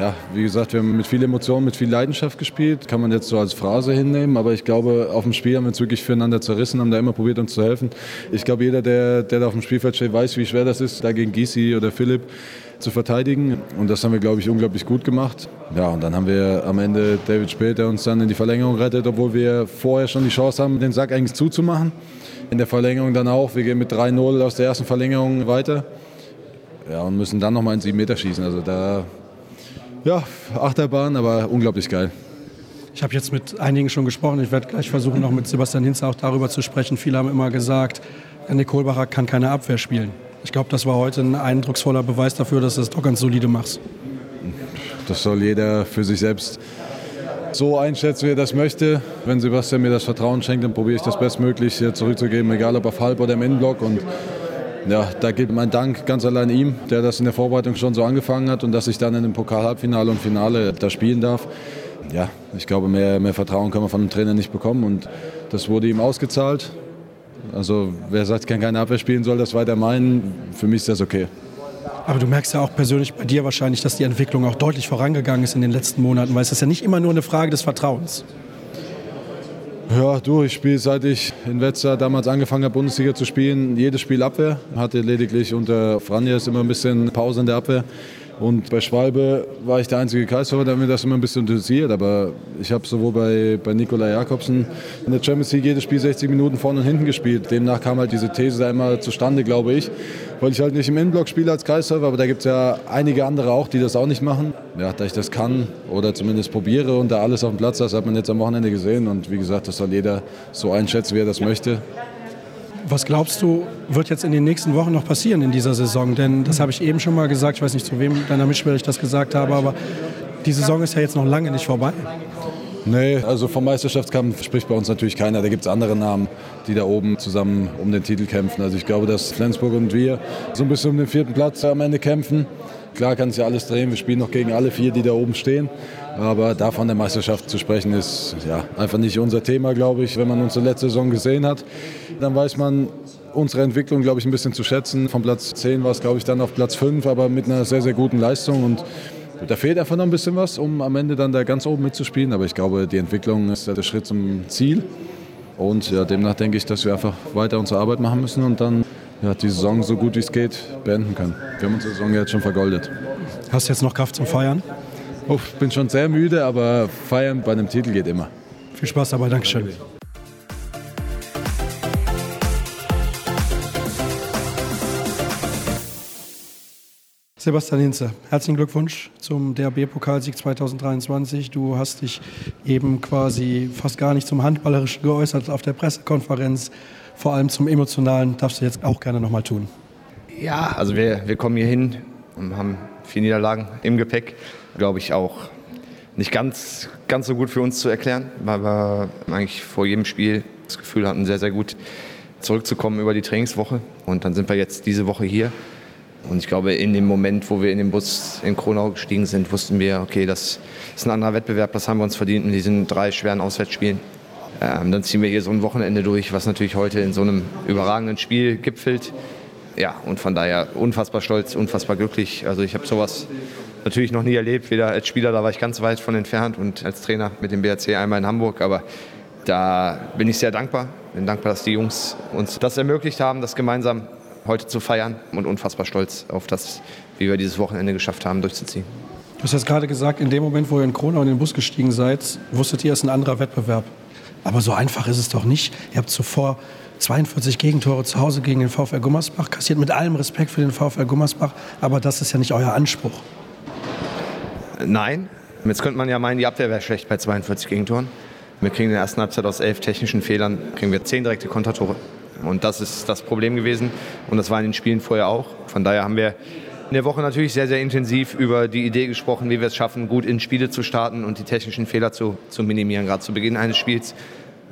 ja, wie gesagt, wir haben mit viel Emotion, mit viel Leidenschaft gespielt. Kann man jetzt so als Phrase hinnehmen. Aber ich glaube, auf dem Spiel haben wir uns wirklich füreinander zerrissen, haben da immer probiert, uns zu helfen. Ich glaube, jeder, der, der da auf dem Spielfeld steht, weiß, wie schwer das ist, da gegen Gysi oder Philipp zu verteidigen. Und das haben wir, glaube ich, unglaublich gut gemacht. Ja, und dann haben wir am Ende David Spät, der uns dann in die Verlängerung rettet, obwohl wir vorher schon die Chance haben, den Sack eigentlich zuzumachen. In der Verlängerung dann auch. Wir gehen mit 3-0 aus der ersten Verlängerung weiter. Ja, und müssen dann nochmal in sieben Meter schießen. Also da, ja, Achterbahn, aber unglaublich geil. Ich habe jetzt mit einigen schon gesprochen. Ich werde gleich versuchen, noch mit Sebastian Hinze auch darüber zu sprechen. Viele haben immer gesagt, Andy Kohlbacher kann keine Abwehr spielen. Ich glaube, das war heute ein eindrucksvoller Beweis dafür, dass du es doch ganz solide machst. Das soll jeder für sich selbst so einschätzen, wie er das möchte. Wenn Sebastian mir das Vertrauen schenkt, dann probiere ich das bestmöglich zurückzugeben, egal ob auf Halb oder im Innenblock. Und ja, da geht mein Dank ganz allein ihm, der das in der Vorbereitung schon so angefangen hat und dass ich dann in dem Pokal-Halbfinale und Finale da spielen darf. Ja, ich glaube, mehr, mehr Vertrauen kann man von dem Trainer nicht bekommen und das wurde ihm ausgezahlt. Also wer sagt, kann keine Abwehr spielen, soll das weiter meinen. Für mich ist das okay. Aber du merkst ja auch persönlich bei dir wahrscheinlich, dass die Entwicklung auch deutlich vorangegangen ist in den letzten Monaten, weil es ist ja nicht immer nur eine Frage des Vertrauens. Ja, du, ich spiele seit ich in Wetzlar damals angefangen habe, Bundesliga zu spielen, jedes Spiel Abwehr. Hatte lediglich unter Franjes immer ein bisschen Pause in der Abwehr. Und bei Schwalbe war ich der einzige Kreisfahrer, der mir das immer ein bisschen interessiert. Aber ich habe sowohl bei, bei Nikola Jakobsen in der Champions League jedes Spiel 60 Minuten vorne und hinten gespielt. Demnach kam halt diese These da immer zustande, glaube ich. Weil ich halt nicht im Innenblock spiele als Kreisläufer, aber da gibt es ja einige andere auch, die das auch nicht machen. Ja, da ich das kann oder zumindest probiere und da alles auf dem Platz ist, hat man jetzt am Wochenende gesehen. Und wie gesagt, das soll jeder so einschätzen, wie er das möchte. Was glaubst du, wird jetzt in den nächsten Wochen noch passieren in dieser Saison? Denn das habe ich eben schon mal gesagt, ich weiß nicht, zu wem deiner Mitspieler ich das gesagt habe, aber die Saison ist ja jetzt noch lange nicht vorbei. Nee, also vom Meisterschaftskampf spricht bei uns natürlich keiner. Da gibt es andere Namen, die da oben zusammen um den Titel kämpfen. Also ich glaube, dass Flensburg und wir so ein bisschen um den vierten Platz am Ende kämpfen. Klar kann sich ja alles drehen. Wir spielen noch gegen alle vier, die da oben stehen. Aber davon der Meisterschaft zu sprechen, ist ja, einfach nicht unser Thema, glaube ich. Wenn man unsere letzte Saison gesehen hat, dann weiß man unsere Entwicklung, glaube ich, ein bisschen zu schätzen. Von Platz 10 war es, glaube ich, dann auf Platz 5, aber mit einer sehr, sehr guten Leistung. Und da fehlt einfach noch ein bisschen was, um am Ende dann da ganz oben mitzuspielen. Aber ich glaube, die Entwicklung ist der Schritt zum Ziel. Und ja, demnach denke ich, dass wir einfach weiter unsere Arbeit machen müssen und dann ja, die Saison so gut wie es geht beenden können. Wir haben unsere Saison jetzt schon vergoldet. Hast du jetzt noch Kraft zum Feiern? Ich bin schon sehr müde, aber feiern bei einem Titel geht immer. Viel Spaß dabei, Dankeschön. Danke Sebastian Hinze, herzlichen Glückwunsch zum DRB-Pokalsieg 2023. Du hast dich eben quasi fast gar nicht zum Handballerischen geäußert auf der Pressekonferenz. Vor allem zum Emotionalen darfst du jetzt auch gerne nochmal tun. Ja, also wir, wir kommen hier hin und haben vier Niederlagen im Gepäck. Glaube ich auch nicht ganz, ganz so gut für uns zu erklären, weil wir eigentlich vor jedem Spiel das Gefühl hatten, sehr, sehr gut zurückzukommen über die Trainingswoche. Und dann sind wir jetzt diese Woche hier und ich glaube, in dem Moment, wo wir in den Bus in Kronau gestiegen sind, wussten wir, okay, das ist ein anderer Wettbewerb, das haben wir uns verdient in diesen drei schweren Auswärtsspielen. Ähm, dann ziehen wir hier so ein Wochenende durch, was natürlich heute in so einem überragenden Spiel gipfelt. Ja, und von daher unfassbar stolz, unfassbar glücklich. Also ich habe sowas natürlich noch nie erlebt. Weder als Spieler, da war ich ganz weit von entfernt und als Trainer mit dem BRC einmal in Hamburg. Aber da bin ich sehr dankbar. Bin dankbar, dass die Jungs uns das ermöglicht haben, das gemeinsam heute zu feiern und unfassbar stolz auf das, wie wir dieses Wochenende geschafft haben, durchzuziehen. Du hast jetzt gerade gesagt, in dem Moment, wo ihr in Kronau in den Bus gestiegen seid, wusstet ihr, es ist ein anderer Wettbewerb. Aber so einfach ist es doch nicht. Ihr habt zuvor 42 Gegentore zu Hause gegen den VfL Gummersbach kassiert, mit allem Respekt für den VfL Gummersbach, aber das ist ja nicht euer Anspruch. Nein, jetzt könnte man ja meinen, die Abwehr wäre schlecht bei 42 Gegentoren. Wir kriegen in der ersten Halbzeit aus elf technischen Fehlern, kriegen wir zehn direkte Kontertore. Und das ist das Problem gewesen und das war in den Spielen vorher auch. Von daher haben wir in der Woche natürlich sehr, sehr intensiv über die Idee gesprochen, wie wir es schaffen, gut in Spiele zu starten und die technischen Fehler zu, zu minimieren, gerade zu Beginn eines Spiels,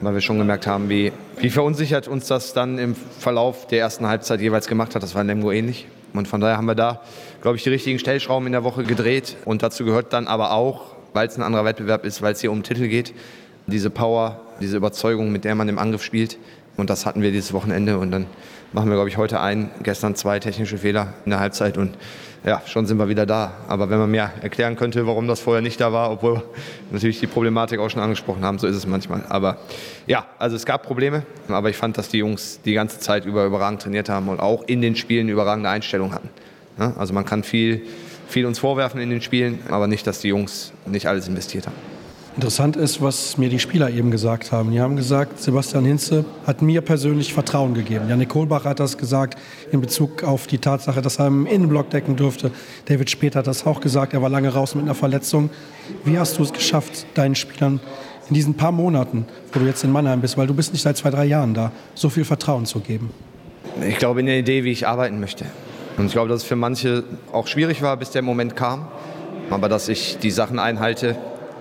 weil wir schon gemerkt haben, wie, wie verunsichert uns das dann im Verlauf der ersten Halbzeit jeweils gemacht hat. Das war in Lemgo ähnlich. Und von daher haben wir da, glaube ich, die richtigen Stellschrauben in der Woche gedreht. Und dazu gehört dann aber auch, weil es ein anderer Wettbewerb ist, weil es hier um Titel geht, diese Power, diese Überzeugung, mit der man im Angriff spielt. Und das hatten wir dieses Wochenende. Und dann machen wir, glaube ich, heute ein, gestern zwei technische Fehler in der Halbzeit und ja, schon sind wir wieder da. Aber wenn man mir erklären könnte, warum das vorher nicht da war, obwohl wir natürlich die Problematik auch schon angesprochen haben, so ist es manchmal. Aber ja, also es gab Probleme, aber ich fand, dass die Jungs die ganze Zeit über überragend trainiert haben und auch in den Spielen überragende Einstellungen hatten. Ja, also man kann viel, viel uns vorwerfen in den Spielen, aber nicht, dass die Jungs nicht alles investiert haben. Interessant ist, was mir die Spieler eben gesagt haben. Die haben gesagt, Sebastian Hinze hat mir persönlich Vertrauen gegeben. Janik Kohlbach hat das gesagt in Bezug auf die Tatsache, dass er im Innenblock decken durfte. David Später hat das auch gesagt. Er war lange raus mit einer Verletzung. Wie hast du es geschafft, deinen Spielern in diesen paar Monaten, wo du jetzt in Mannheim bist, weil du bist nicht seit zwei, drei Jahren da, so viel Vertrauen zu geben? Ich glaube in der Idee, wie ich arbeiten möchte. Und ich glaube, dass es für manche auch schwierig war, bis der Moment kam. Aber dass ich die Sachen einhalte,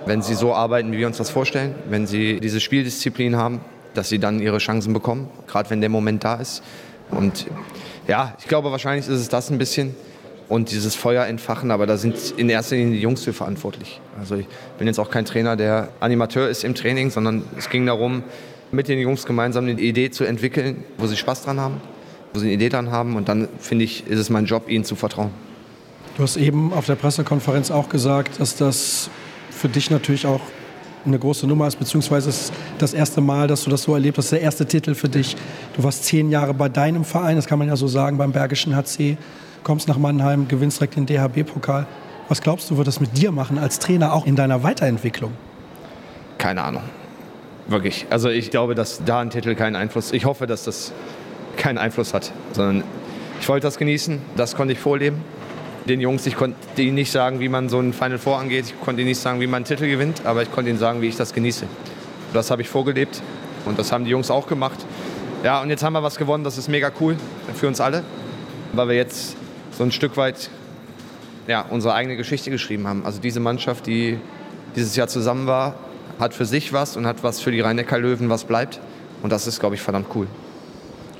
wenn sie so arbeiten, wie wir uns das vorstellen, wenn sie diese Spieldisziplin haben, dass sie dann ihre Chancen bekommen, gerade wenn der Moment da ist. Und ja, ich glaube, wahrscheinlich ist es das ein bisschen und dieses Feuer entfachen, aber da sind in erster Linie die Jungs für verantwortlich. Also ich bin jetzt auch kein Trainer, der Animateur ist im Training, sondern es ging darum, mit den Jungs gemeinsam eine Idee zu entwickeln, wo sie Spaß dran haben, wo sie eine Idee dran haben und dann finde ich, ist es mein Job, ihnen zu vertrauen. Du hast eben auf der Pressekonferenz auch gesagt, dass das für dich natürlich auch eine große Nummer ist, beziehungsweise ist das erste Mal, dass du das so erlebt hast, der erste Titel für dich. Du warst zehn Jahre bei deinem Verein, das kann man ja so sagen, beim Bergischen HC, kommst nach Mannheim, gewinnst direkt den DHB-Pokal. Was glaubst du, wird das mit dir machen als Trainer, auch in deiner Weiterentwicklung? Keine Ahnung. Wirklich. Also ich glaube, dass da ein Titel keinen Einfluss, ich hoffe, dass das keinen Einfluss hat, sondern ich wollte das genießen, das konnte ich vorleben den Jungs, ich konnte ihnen nicht sagen, wie man so ein Final Four angeht. Ich konnte ihnen nicht sagen, wie man einen Titel gewinnt, aber ich konnte ihnen sagen, wie ich das genieße. Das habe ich vorgelebt und das haben die Jungs auch gemacht. Ja, und jetzt haben wir was gewonnen, das ist mega cool für uns alle, weil wir jetzt so ein Stück weit ja, unsere eigene Geschichte geschrieben haben. Also diese Mannschaft, die dieses Jahr zusammen war, hat für sich was und hat was für die Rhein-Neckar-Löwen, was bleibt. Und das ist, glaube ich, verdammt cool.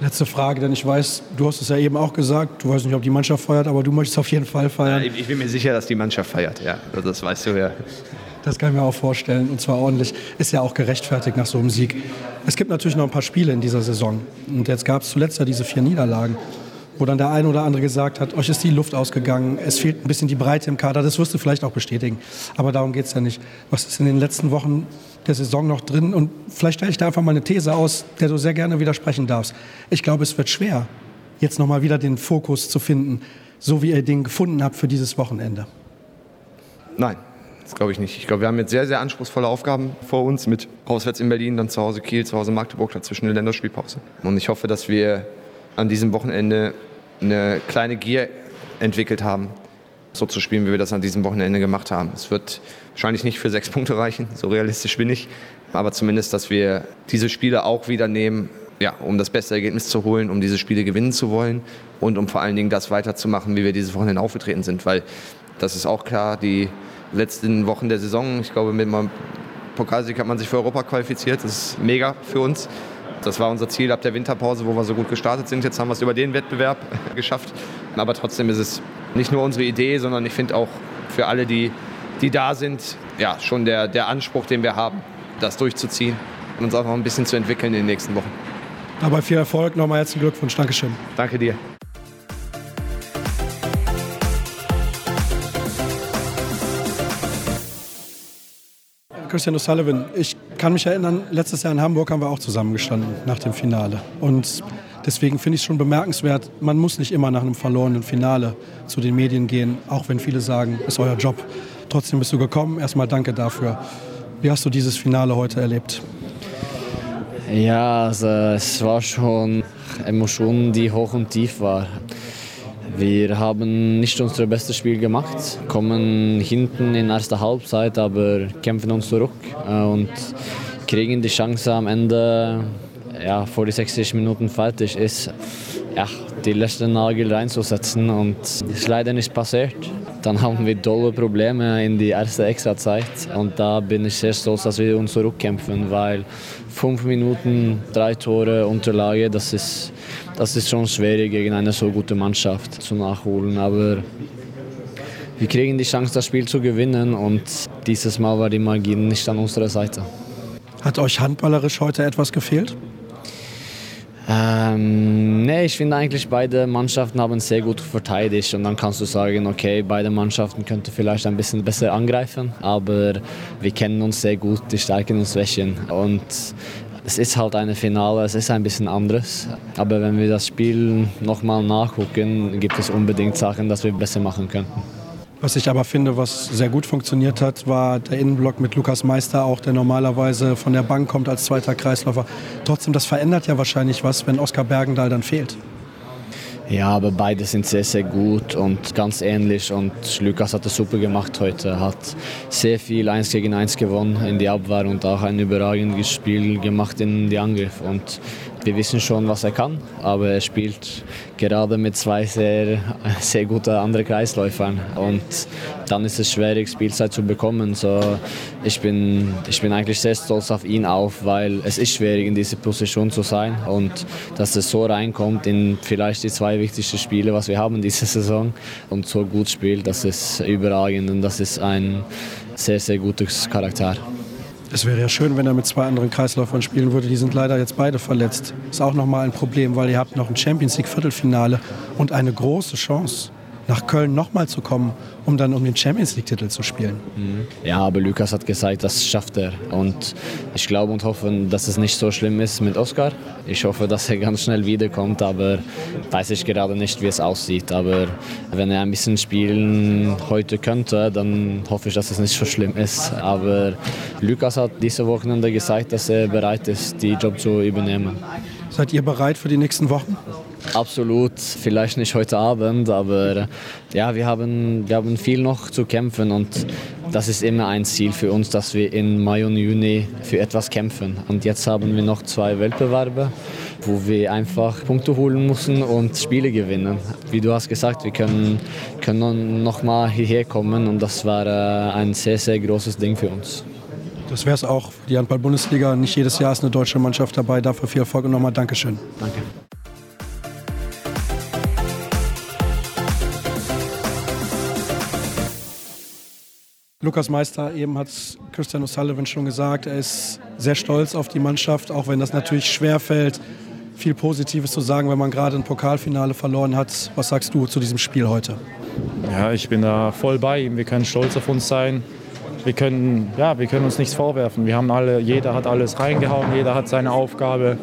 Letzte Frage, denn ich weiß, du hast es ja eben auch gesagt, du weißt nicht, ob die Mannschaft feiert, aber du möchtest auf jeden Fall feiern. Ja, ich bin mir sicher, dass die Mannschaft feiert, ja. Also das weißt du ja. Das kann ich mir auch vorstellen und zwar ordentlich. Ist ja auch gerechtfertigt nach so einem Sieg. Es gibt natürlich noch ein paar Spiele in dieser Saison. Und jetzt gab es zuletzt ja diese vier Niederlagen, wo dann der eine oder andere gesagt hat, euch ist die Luft ausgegangen, es fehlt ein bisschen die Breite im Kader. Das wirst du vielleicht auch bestätigen. Aber darum geht es ja nicht. Was ist in den letzten Wochen der Saison noch drin. Und vielleicht stelle ich da einfach mal eine These aus, der du sehr gerne widersprechen darfst. Ich glaube, es wird schwer, jetzt nochmal wieder den Fokus zu finden, so wie ihr den gefunden habt für dieses Wochenende. Nein, das glaube ich nicht. Ich glaube, wir haben jetzt sehr, sehr anspruchsvolle Aufgaben vor uns mit auswärts in Berlin, dann zu Hause Kiel, zu Hause Magdeburg, dazwischen eine Länderspielpause. Und ich hoffe, dass wir an diesem Wochenende eine kleine Gier entwickelt haben, so zu spielen, wie wir das an diesem Wochenende gemacht haben. Es wird wahrscheinlich nicht für sechs Punkte reichen, so realistisch bin ich, aber zumindest, dass wir diese Spiele auch wieder nehmen, ja, um das beste Ergebnis zu holen, um diese Spiele gewinnen zu wollen und um vor allen Dingen das weiterzumachen, wie wir dieses Wochenende aufgetreten sind, weil das ist auch klar, die letzten Wochen der Saison, ich glaube, mit einem Pokalsieg hat man sich für Europa qualifiziert, das ist mega für uns. Das war unser Ziel ab der Winterpause, wo wir so gut gestartet sind. Jetzt haben wir es über den Wettbewerb geschafft. Aber trotzdem ist es nicht nur unsere Idee, sondern ich finde auch für alle, die, die da sind, ja, schon der, der Anspruch, den wir haben, das durchzuziehen und uns auch noch ein bisschen zu entwickeln in den nächsten Wochen. Aber viel Erfolg, nochmal herzlichen Glückwunsch. Dankeschön. Danke dir. Christian O'Sullivan, ich kann mich erinnern, letztes Jahr in Hamburg haben wir auch zusammengestanden nach dem Finale. Und Deswegen finde ich es schon bemerkenswert, man muss nicht immer nach einem verlorenen Finale zu den Medien gehen, auch wenn viele sagen, ist euer Job. Trotzdem bist du gekommen. Erstmal danke dafür. Wie hast du dieses Finale heute erlebt? Ja, also es war schon Emotionen, die hoch und tief waren. Wir haben nicht unser bestes Spiel gemacht, kommen hinten in erster Halbzeit, aber kämpfen uns zurück äh, und kriegen die Chance am Ende, ja, vor die 60 Minuten fertig ist, ja, die letzten Nagel reinzusetzen und ist leider nicht passiert. Dann haben wir dolle Probleme in die erste Extrazeit und da bin ich sehr stolz, dass wir uns zurückkämpfen, weil fünf Minuten, drei Tore Unterlage, das ist, das ist schon schwierig gegen eine so gute Mannschaft zu nachholen, aber wir kriegen die Chance, das Spiel zu gewinnen und dieses Mal war die Magie nicht an unserer Seite. Hat euch handballerisch heute etwas gefehlt? Ähm, nee, ich finde eigentlich beide Mannschaften haben sehr gut verteidigt und dann kannst du sagen, okay, beide Mannschaften könnten vielleicht ein bisschen besser angreifen, aber wir kennen uns sehr gut, die Stärken und Schwächen und es ist halt eine Finale, es ist ein bisschen anderes, aber wenn wir das Spiel nochmal nachgucken, gibt es unbedingt Sachen, dass wir besser machen könnten. Was ich aber finde, was sehr gut funktioniert hat, war der Innenblock mit Lukas Meister auch, der normalerweise von der Bank kommt als zweiter Kreisläufer. Trotzdem, das verändert ja wahrscheinlich was, wenn Oskar Bergendahl dann fehlt. Ja, aber beide sind sehr, sehr gut und ganz ähnlich. Und Lukas hat das super gemacht heute. Hat sehr viel 1 gegen 1 gewonnen in die Abwehr und auch ein überragendes Spiel gemacht in die Angriff. Und wir wissen schon, was er kann, aber er spielt gerade mit zwei sehr, sehr guten anderen Kreisläufern und dann ist es schwierig, Spielzeit zu bekommen. So, ich, bin, ich bin eigentlich sehr stolz auf ihn auf, weil es ist schwierig, in dieser Position zu sein und dass es so reinkommt in vielleicht die zwei wichtigsten Spiele, was wir haben diese Saison und so gut spielt, das ist überragend und das ist ein sehr, sehr gutes Charakter. Es wäre ja schön, wenn er mit zwei anderen Kreisläufern spielen würde. Die sind leider jetzt beide verletzt. Ist auch nochmal ein Problem, weil ihr habt noch ein Champions League Viertelfinale und eine große Chance nach Köln nochmal zu kommen, um dann um den Champions League-Titel zu spielen. Mhm. Ja, aber Lukas hat gesagt, das schafft er. Und ich glaube und hoffe, dass es nicht so schlimm ist mit Oscar. Ich hoffe, dass er ganz schnell wiederkommt, aber weiß ich gerade nicht, wie es aussieht. Aber wenn er ein bisschen spielen heute könnte, dann hoffe ich, dass es nicht so schlimm ist. Aber Lukas hat diese Wochenende gesagt, dass er bereit ist, die Job zu übernehmen. Seid ihr bereit für die nächsten Wochen? Absolut, vielleicht nicht heute Abend, aber ja, wir haben, wir haben viel noch zu kämpfen und das ist immer ein Ziel für uns, dass wir in Mai und Juni für etwas kämpfen. Und jetzt haben wir noch zwei Wettbewerbe, wo wir einfach Punkte holen müssen und Spiele gewinnen. Wie du hast gesagt, wir können, können noch mal hierher kommen und das war ein sehr, sehr großes Ding für uns. Das wäre es auch. Die Handball-Bundesliga, nicht jedes Jahr ist eine deutsche Mannschaft dabei. Dafür viel Erfolg und nochmal Dankeschön. Danke. Lukas Meister, eben hat Christian O'Sullivan schon gesagt, er ist sehr stolz auf die Mannschaft, auch wenn das natürlich schwer fällt, viel Positives zu sagen, wenn man gerade ein Pokalfinale verloren hat. Was sagst du zu diesem Spiel heute? Ja, ich bin da voll bei ihm. Wir können stolz auf uns sein. Wir können, ja, wir können uns nichts vorwerfen. Wir haben alle, jeder hat alles reingehauen, jeder hat seine Aufgabe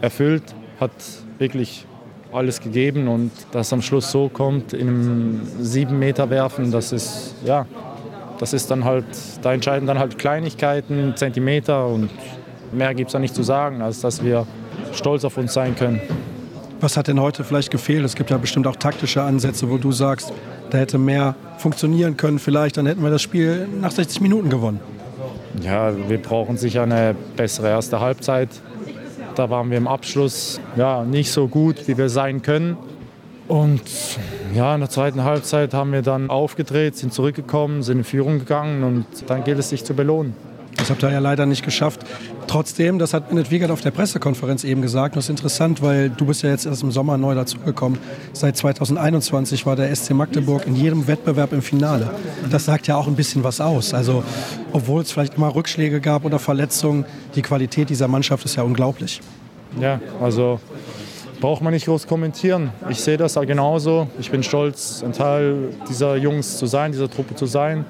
erfüllt, hat wirklich alles gegeben und dass am Schluss so kommt, in einem sieben Meter werfen, das ist, ja, das ist dann halt, da entscheiden dann halt Kleinigkeiten, Zentimeter und mehr gibt es da nicht zu sagen, als dass wir stolz auf uns sein können. Was hat denn heute vielleicht gefehlt? Es gibt ja bestimmt auch taktische Ansätze, wo du sagst, da hätte mehr funktionieren können vielleicht, dann hätten wir das Spiel nach 60 Minuten gewonnen. Ja, wir brauchen sicher eine bessere erste Halbzeit. Da waren wir im Abschluss ja, nicht so gut, wie wir sein können. Und ja, in der zweiten Halbzeit haben wir dann aufgedreht, sind zurückgekommen, sind in Führung gegangen und dann gilt es sich zu belohnen. Das habt ihr ja leider nicht geschafft. Trotzdem, das hat Bennett Wiegert auf der Pressekonferenz eben gesagt. Das ist interessant, weil du bist ja jetzt erst im Sommer neu dazugekommen. Seit 2021 war der SC Magdeburg in jedem Wettbewerb im Finale. Das sagt ja auch ein bisschen was aus. Also, obwohl es vielleicht immer Rückschläge gab oder Verletzungen, die Qualität dieser Mannschaft ist ja unglaublich. Ja, also braucht man nicht groß kommentieren. Ich sehe das genauso. Ich bin stolz, ein Teil dieser Jungs zu sein, dieser Truppe zu sein.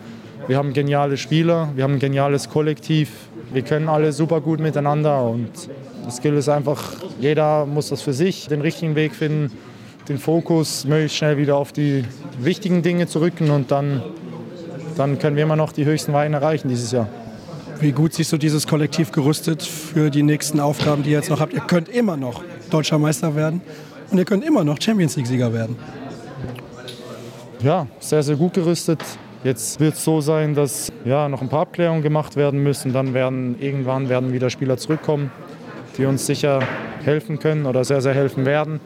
Wir haben geniale Spieler, wir haben ein geniales Kollektiv. Wir können alle super gut miteinander und das Skill ist einfach, jeder muss das für sich den richtigen Weg finden, den Fokus möglichst schnell wieder auf die wichtigen Dinge zu rücken und dann dann können wir immer noch die höchsten Weine erreichen dieses Jahr. Wie gut siehst du dieses Kollektiv gerüstet für die nächsten Aufgaben, die ihr jetzt noch habt? Ihr könnt immer noch deutscher Meister werden und ihr könnt immer noch Champions League-Sieger werden. Ja, sehr, sehr gut gerüstet. Jetzt wird es so sein, dass ja, noch ein paar Abklärungen gemacht werden müssen. Dann werden irgendwann werden wieder Spieler zurückkommen, die uns sicher helfen können oder sehr, sehr helfen werden.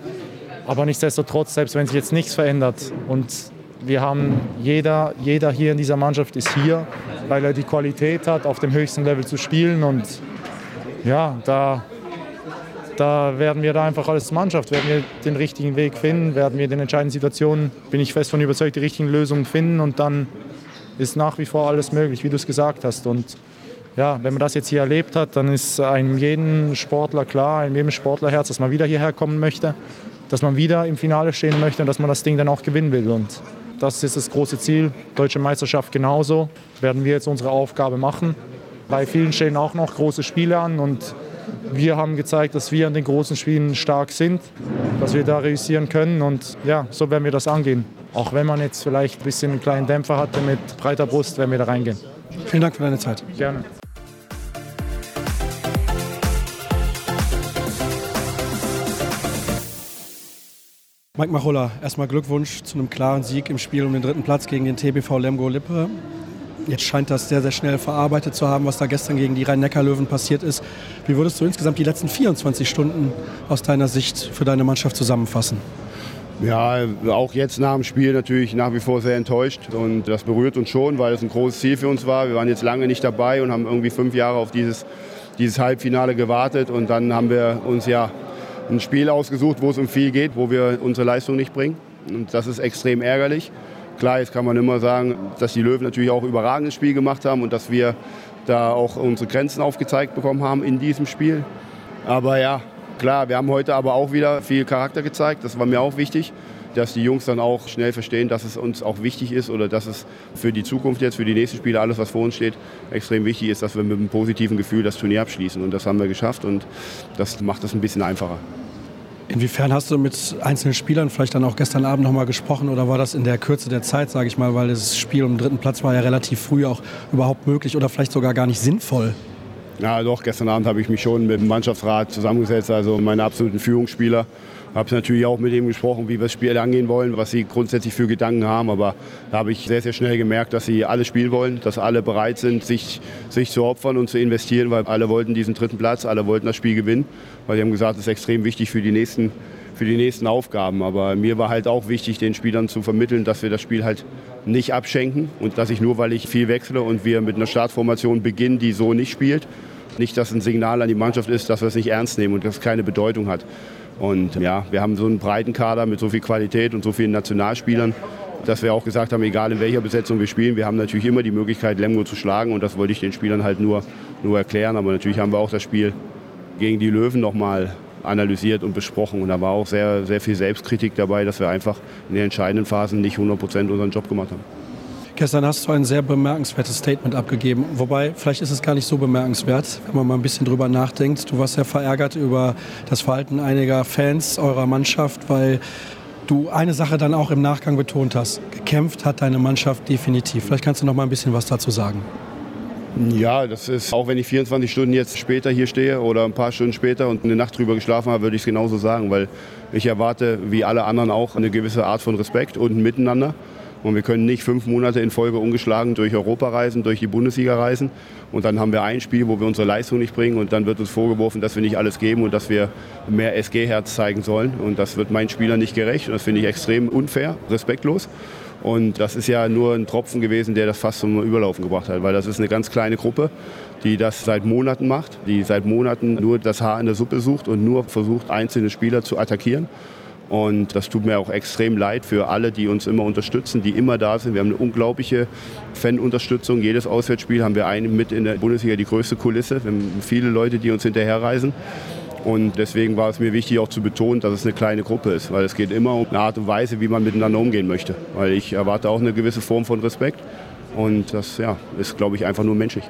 Aber nichtsdestotrotz, selbst wenn sich jetzt nichts verändert und wir haben, jeder, jeder hier in dieser Mannschaft ist hier, weil er die Qualität hat, auf dem höchsten Level zu spielen. Und ja, da, da werden wir da einfach als Mannschaft, werden wir den richtigen Weg finden, werden wir in den entscheidenden Situationen, bin ich fest von überzeugt, die richtigen Lösungen finden und dann ist nach wie vor alles möglich, wie du es gesagt hast. Und ja, wenn man das jetzt hier erlebt hat, dann ist einem jeden Sportler klar, einem jedem Sportlerherz, dass man wieder hierher kommen möchte, dass man wieder im Finale stehen möchte und dass man das Ding dann auch gewinnen will. Und das ist das große Ziel. Deutsche Meisterschaft genauso. Werden wir jetzt unsere Aufgabe machen. Bei vielen stehen auch noch große Spiele an und wir haben gezeigt, dass wir in den großen Spielen stark sind, dass wir da realisieren können und ja, so werden wir das angehen. Auch wenn man jetzt vielleicht ein bisschen einen kleinen Dämpfer hatte mit breiter Brust, werden wir da reingehen. Vielen Dank für deine Zeit. Gerne. Mike Machulla, erstmal Glückwunsch zu einem klaren Sieg im Spiel um den dritten Platz gegen den TBV Lemgo Lippe. Jetzt scheint das sehr, sehr schnell verarbeitet zu haben, was da gestern gegen die Rhein-Neckar-Löwen passiert ist. Wie würdest du insgesamt die letzten 24 Stunden aus deiner Sicht für deine Mannschaft zusammenfassen? Ja, auch jetzt nach dem Spiel natürlich nach wie vor sehr enttäuscht. Und das berührt uns schon, weil es ein großes Ziel für uns war. Wir waren jetzt lange nicht dabei und haben irgendwie fünf Jahre auf dieses, dieses Halbfinale gewartet. Und dann haben wir uns ja ein Spiel ausgesucht, wo es um viel geht, wo wir unsere Leistung nicht bringen. Und das ist extrem ärgerlich. Klar, jetzt kann man immer sagen, dass die Löwen natürlich auch ein überragendes Spiel gemacht haben und dass wir da auch unsere Grenzen aufgezeigt bekommen haben in diesem Spiel. Aber ja, klar, wir haben heute aber auch wieder viel Charakter gezeigt. Das war mir auch wichtig, dass die Jungs dann auch schnell verstehen, dass es uns auch wichtig ist oder dass es für die Zukunft jetzt, für die nächsten Spiele, alles, was vor uns steht, extrem wichtig ist, dass wir mit einem positiven Gefühl das Turnier abschließen. Und das haben wir geschafft und das macht es ein bisschen einfacher. Inwiefern hast du mit einzelnen Spielern vielleicht dann auch gestern Abend noch mal gesprochen oder war das in der Kürze der Zeit, sage ich mal, weil das Spiel um den dritten Platz war ja relativ früh auch überhaupt möglich oder vielleicht sogar gar nicht sinnvoll? Ja, doch, gestern Abend habe ich mich schon mit dem Mannschaftsrat zusammengesetzt, also meine absoluten Führungsspieler. Habe natürlich auch mit ihm gesprochen, wie wir das Spiel angehen wollen, was sie grundsätzlich für Gedanken haben. Aber da habe ich sehr, sehr schnell gemerkt, dass sie alle spielen wollen, dass alle bereit sind, sich, sich zu opfern und zu investieren, weil alle wollten diesen dritten Platz, alle wollten das Spiel gewinnen. Weil sie haben gesagt, das ist extrem wichtig für die nächsten für die nächsten Aufgaben. Aber mir war halt auch wichtig, den Spielern zu vermitteln, dass wir das Spiel halt nicht abschenken und dass ich nur, weil ich viel wechsle und wir mit einer Startformation beginnen, die so nicht spielt, nicht, dass ein Signal an die Mannschaft ist, dass wir es nicht ernst nehmen und dass es keine Bedeutung hat. Und ja, wir haben so einen breiten Kader mit so viel Qualität und so vielen Nationalspielern, dass wir auch gesagt haben, egal in welcher Besetzung wir spielen, wir haben natürlich immer die Möglichkeit, Lemgo zu schlagen und das wollte ich den Spielern halt nur, nur erklären. Aber natürlich haben wir auch das Spiel gegen die Löwen nochmal analysiert und besprochen. Und da war auch sehr, sehr viel Selbstkritik dabei, dass wir einfach in den entscheidenden Phasen nicht 100 Prozent unseren Job gemacht haben. Gestern hast du ein sehr bemerkenswertes Statement abgegeben. Wobei, vielleicht ist es gar nicht so bemerkenswert, wenn man mal ein bisschen drüber nachdenkt. Du warst sehr verärgert über das Verhalten einiger Fans eurer Mannschaft, weil du eine Sache dann auch im Nachgang betont hast. Gekämpft hat deine Mannschaft definitiv. Vielleicht kannst du noch mal ein bisschen was dazu sagen. Ja, das ist, auch wenn ich 24 Stunden jetzt später hier stehe oder ein paar Stunden später und eine Nacht drüber geschlafen habe, würde ich es genauso sagen, weil ich erwarte, wie alle anderen auch, eine gewisse Art von Respekt und ein Miteinander. Und wir können nicht fünf Monate in Folge ungeschlagen durch Europa reisen, durch die Bundesliga reisen. Und dann haben wir ein Spiel, wo wir unsere Leistung nicht bringen. Und dann wird uns vorgeworfen, dass wir nicht alles geben und dass wir mehr SG-Herz zeigen sollen. Und das wird meinen Spielern nicht gerecht. Und das finde ich extrem unfair, respektlos. Und das ist ja nur ein Tropfen gewesen, der das fast zum Überlaufen gebracht hat, weil das ist eine ganz kleine Gruppe, die das seit Monaten macht, die seit Monaten nur das Haar in der Suppe sucht und nur versucht, einzelne Spieler zu attackieren. Und das tut mir auch extrem leid für alle, die uns immer unterstützen, die immer da sind. Wir haben eine unglaubliche Fanunterstützung. Jedes Auswärtsspiel haben wir einen mit in der Bundesliga die größte Kulisse. Wir haben viele Leute, die uns hinterherreisen. Und deswegen war es mir wichtig auch zu betonen, dass es eine kleine Gruppe ist, weil es geht immer um eine Art und Weise, wie man miteinander umgehen möchte. Weil ich erwarte auch eine gewisse Form von Respekt und das ja, ist, glaube ich, einfach nur menschlich.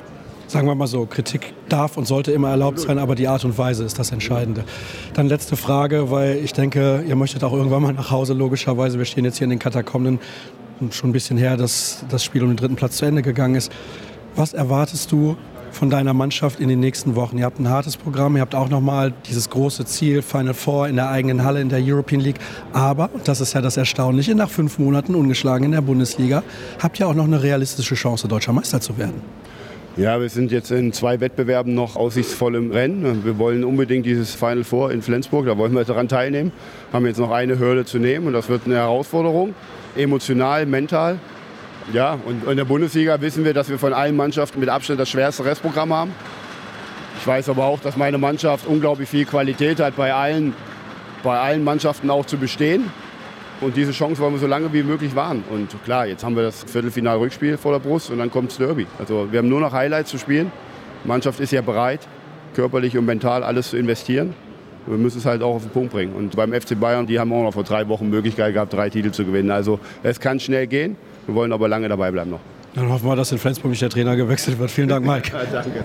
Sagen wir mal so, Kritik darf und sollte immer erlaubt sein, aber die Art und Weise ist das Entscheidende. Dann letzte Frage, weil ich denke, ihr möchtet auch irgendwann mal nach Hause, logischerweise. Wir stehen jetzt hier in den Katakomben. schon ein bisschen her, dass das Spiel um den dritten Platz zu Ende gegangen ist. Was erwartest du von deiner Mannschaft in den nächsten Wochen? Ihr habt ein hartes Programm, ihr habt auch nochmal dieses große Ziel, Final Four in der eigenen Halle in der European League. Aber, das ist ja das Erstaunliche, nach fünf Monaten ungeschlagen in der Bundesliga, habt ihr auch noch eine realistische Chance, deutscher Meister zu werden. Ja, wir sind jetzt in zwei Wettbewerben noch aussichtsvoll im Rennen. Wir wollen unbedingt dieses Final Four in Flensburg, da wollen wir daran teilnehmen. Haben jetzt noch eine Hürde zu nehmen und das wird eine Herausforderung, emotional, mental. Ja, und in der Bundesliga wissen wir, dass wir von allen Mannschaften mit Abstand das schwerste Restprogramm haben. Ich weiß aber auch, dass meine Mannschaft unglaublich viel Qualität hat, bei allen, bei allen Mannschaften auch zu bestehen. Und diese Chance wollen wir so lange wie möglich wahren. Und klar, jetzt haben wir das Viertelfinal-Rückspiel vor der Brust und dann kommt das Derby. Also wir haben nur noch Highlights zu spielen. Die Mannschaft ist ja bereit, körperlich und mental alles zu investieren. Wir müssen es halt auch auf den Punkt bringen. Und beim FC Bayern, die haben auch noch vor drei Wochen Möglichkeit gehabt, drei Titel zu gewinnen. Also es kann schnell gehen. Wir wollen aber lange dabei bleiben noch. Dann hoffen wir, dass in Flensburg nicht der Trainer gewechselt wird. Vielen Dank, Mike. ja, danke.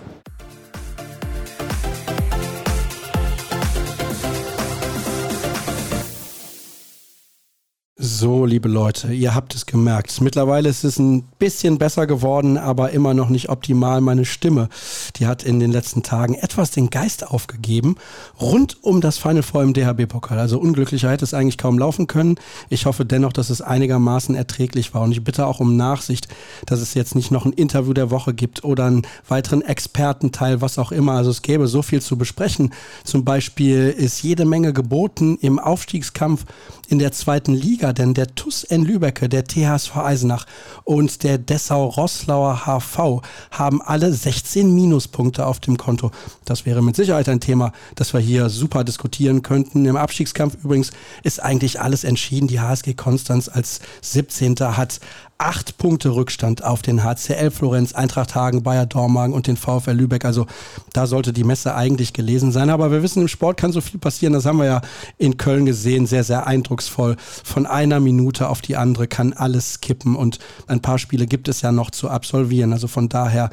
So, liebe Leute, ihr habt es gemerkt. Mittlerweile ist es ein bisschen besser geworden, aber immer noch nicht optimal. Meine Stimme, die hat in den letzten Tagen etwas den Geist aufgegeben. Rund um das Final Four im DHB-Pokal. Also unglücklicher hätte es eigentlich kaum laufen können. Ich hoffe dennoch, dass es einigermaßen erträglich war. Und ich bitte auch um Nachsicht, dass es jetzt nicht noch ein Interview der Woche gibt oder einen weiteren Expertenteil, was auch immer. Also es gäbe so viel zu besprechen. Zum Beispiel ist jede Menge geboten im Aufstiegskampf in der zweiten Liga, denn der TUS N Lübecke, der THSV Eisenach und der Dessau-Rosslauer HV haben alle 16 Minuspunkte auf dem Konto. Das wäre mit Sicherheit ein Thema, das wir hier super diskutieren könnten. Im Abstiegskampf übrigens ist eigentlich alles entschieden. Die HSG Konstanz als 17. hat acht Punkte Rückstand auf den HCL Florenz, Eintracht Hagen, Bayer Dormagen und den VfL Lübeck. Also da sollte die Messe eigentlich gelesen sein. Aber wir wissen, im Sport kann so viel passieren. Das haben wir ja in Köln gesehen. Sehr, sehr eindrucksvoll. Von einer Minute auf die andere kann alles kippen. Und ein paar Spiele gibt es ja noch zu absolvieren. Also von daher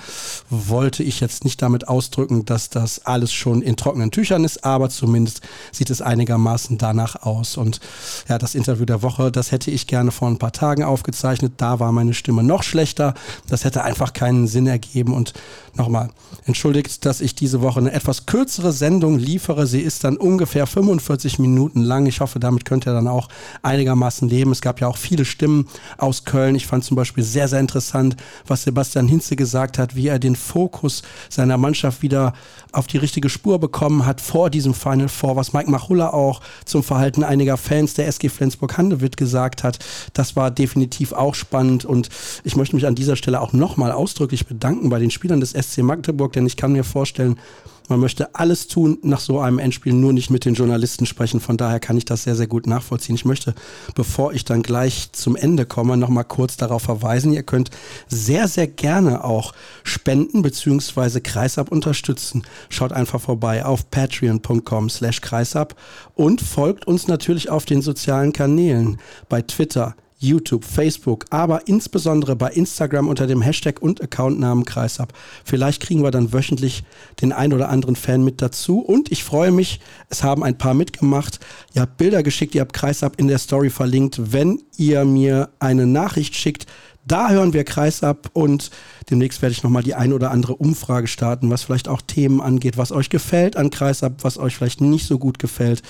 wollte ich jetzt nicht damit ausdrücken, dass das alles schon in trockenen Tüchern ist. Aber zumindest sieht es einigermaßen danach aus. Und ja, das Interview der Woche, das hätte ich gerne vor ein paar Tagen aufgezeichnet. Da war meine Stimme noch schlechter. Das hätte einfach keinen Sinn ergeben. Und nochmal, entschuldigt, dass ich diese Woche eine etwas kürzere Sendung liefere. Sie ist dann ungefähr 45 Minuten lang. Ich hoffe, damit könnt ihr dann auch einigermaßen leben. Es gab ja auch viele Stimmen aus Köln. Ich fand zum Beispiel sehr, sehr interessant, was Sebastian Hinze gesagt hat, wie er den Fokus seiner Mannschaft wieder auf die richtige Spur bekommen hat vor diesem Final Four, was Mike Machulla auch zum Verhalten einiger Fans der SG Flensburg-Handewitt gesagt hat. Das war definitiv auch spannend und ich möchte mich an dieser Stelle auch nochmal ausdrücklich bedanken bei den Spielern des SC Magdeburg, denn ich kann mir vorstellen, man möchte alles tun nach so einem Endspiel, nur nicht mit den Journalisten sprechen. Von daher kann ich das sehr, sehr gut nachvollziehen. Ich möchte, bevor ich dann gleich zum Ende komme, nochmal kurz darauf verweisen. Ihr könnt sehr, sehr gerne auch spenden bzw. Kreisab unterstützen. Schaut einfach vorbei auf patreon.com slash kreisab und folgt uns natürlich auf den sozialen Kanälen bei Twitter, YouTube, Facebook, aber insbesondere bei Instagram unter dem Hashtag und Accountnamen Kreisab. Vielleicht kriegen wir dann wöchentlich den ein oder anderen Fan mit dazu und ich freue mich, es haben ein paar mitgemacht. Ihr habt Bilder geschickt, ihr habt Kreisab in der Story verlinkt. Wenn ihr mir eine Nachricht schickt, da hören wir Kreisab und demnächst werde ich nochmal die ein oder andere Umfrage starten, was vielleicht auch Themen angeht, was euch gefällt an Kreisab, was euch vielleicht nicht so gut gefällt.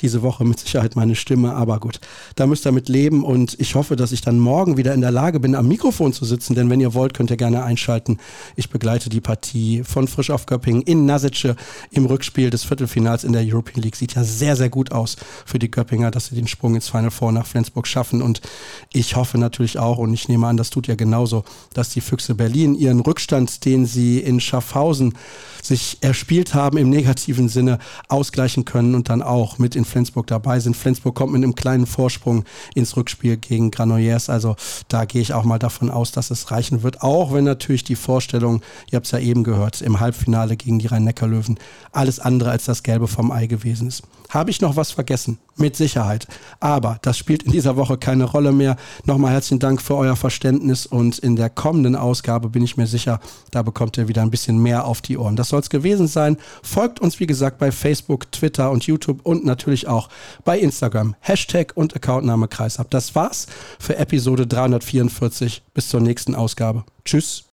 Diese Woche mit Sicherheit meine Stimme, aber gut, da müsst ihr mit leben und ich hoffe, dass ich dann morgen wieder in der Lage bin, am Mikrofon zu sitzen, denn wenn ihr wollt, könnt ihr gerne einschalten. Ich begleite die Partie von Frisch auf Göppingen in Nasice im Rückspiel des Viertelfinals in der European League. Sieht ja sehr, sehr gut aus für die Göppinger, dass sie den Sprung ins Final Four nach Flensburg schaffen und ich hoffe natürlich auch und ich nehme an, das tut ja genauso, dass die Füchse Berlin ihren Rückstand, den sie in Schaffhausen sich erspielt haben, im negativen Sinne ausgleichen können und dann auch mit in Flensburg dabei sind. Flensburg kommt mit einem kleinen Vorsprung ins Rückspiel gegen Granollers. Also da gehe ich auch mal davon aus, dass es reichen wird. Auch wenn natürlich die Vorstellung, ihr habt es ja eben gehört, im Halbfinale gegen die Rhein-Neckar-Löwen alles andere als das Gelbe vom Ei gewesen ist. Habe ich noch was vergessen? Mit Sicherheit. Aber das spielt in dieser Woche keine Rolle mehr. Nochmal herzlichen Dank für euer Verständnis Verständnis und in der kommenden Ausgabe bin ich mir sicher, da bekommt ihr wieder ein bisschen mehr auf die Ohren. Das soll es gewesen sein. Folgt uns, wie gesagt, bei Facebook, Twitter und YouTube und natürlich auch bei Instagram. Hashtag und Accountname Kreisab. Das war's für Episode 344. Bis zur nächsten Ausgabe. Tschüss.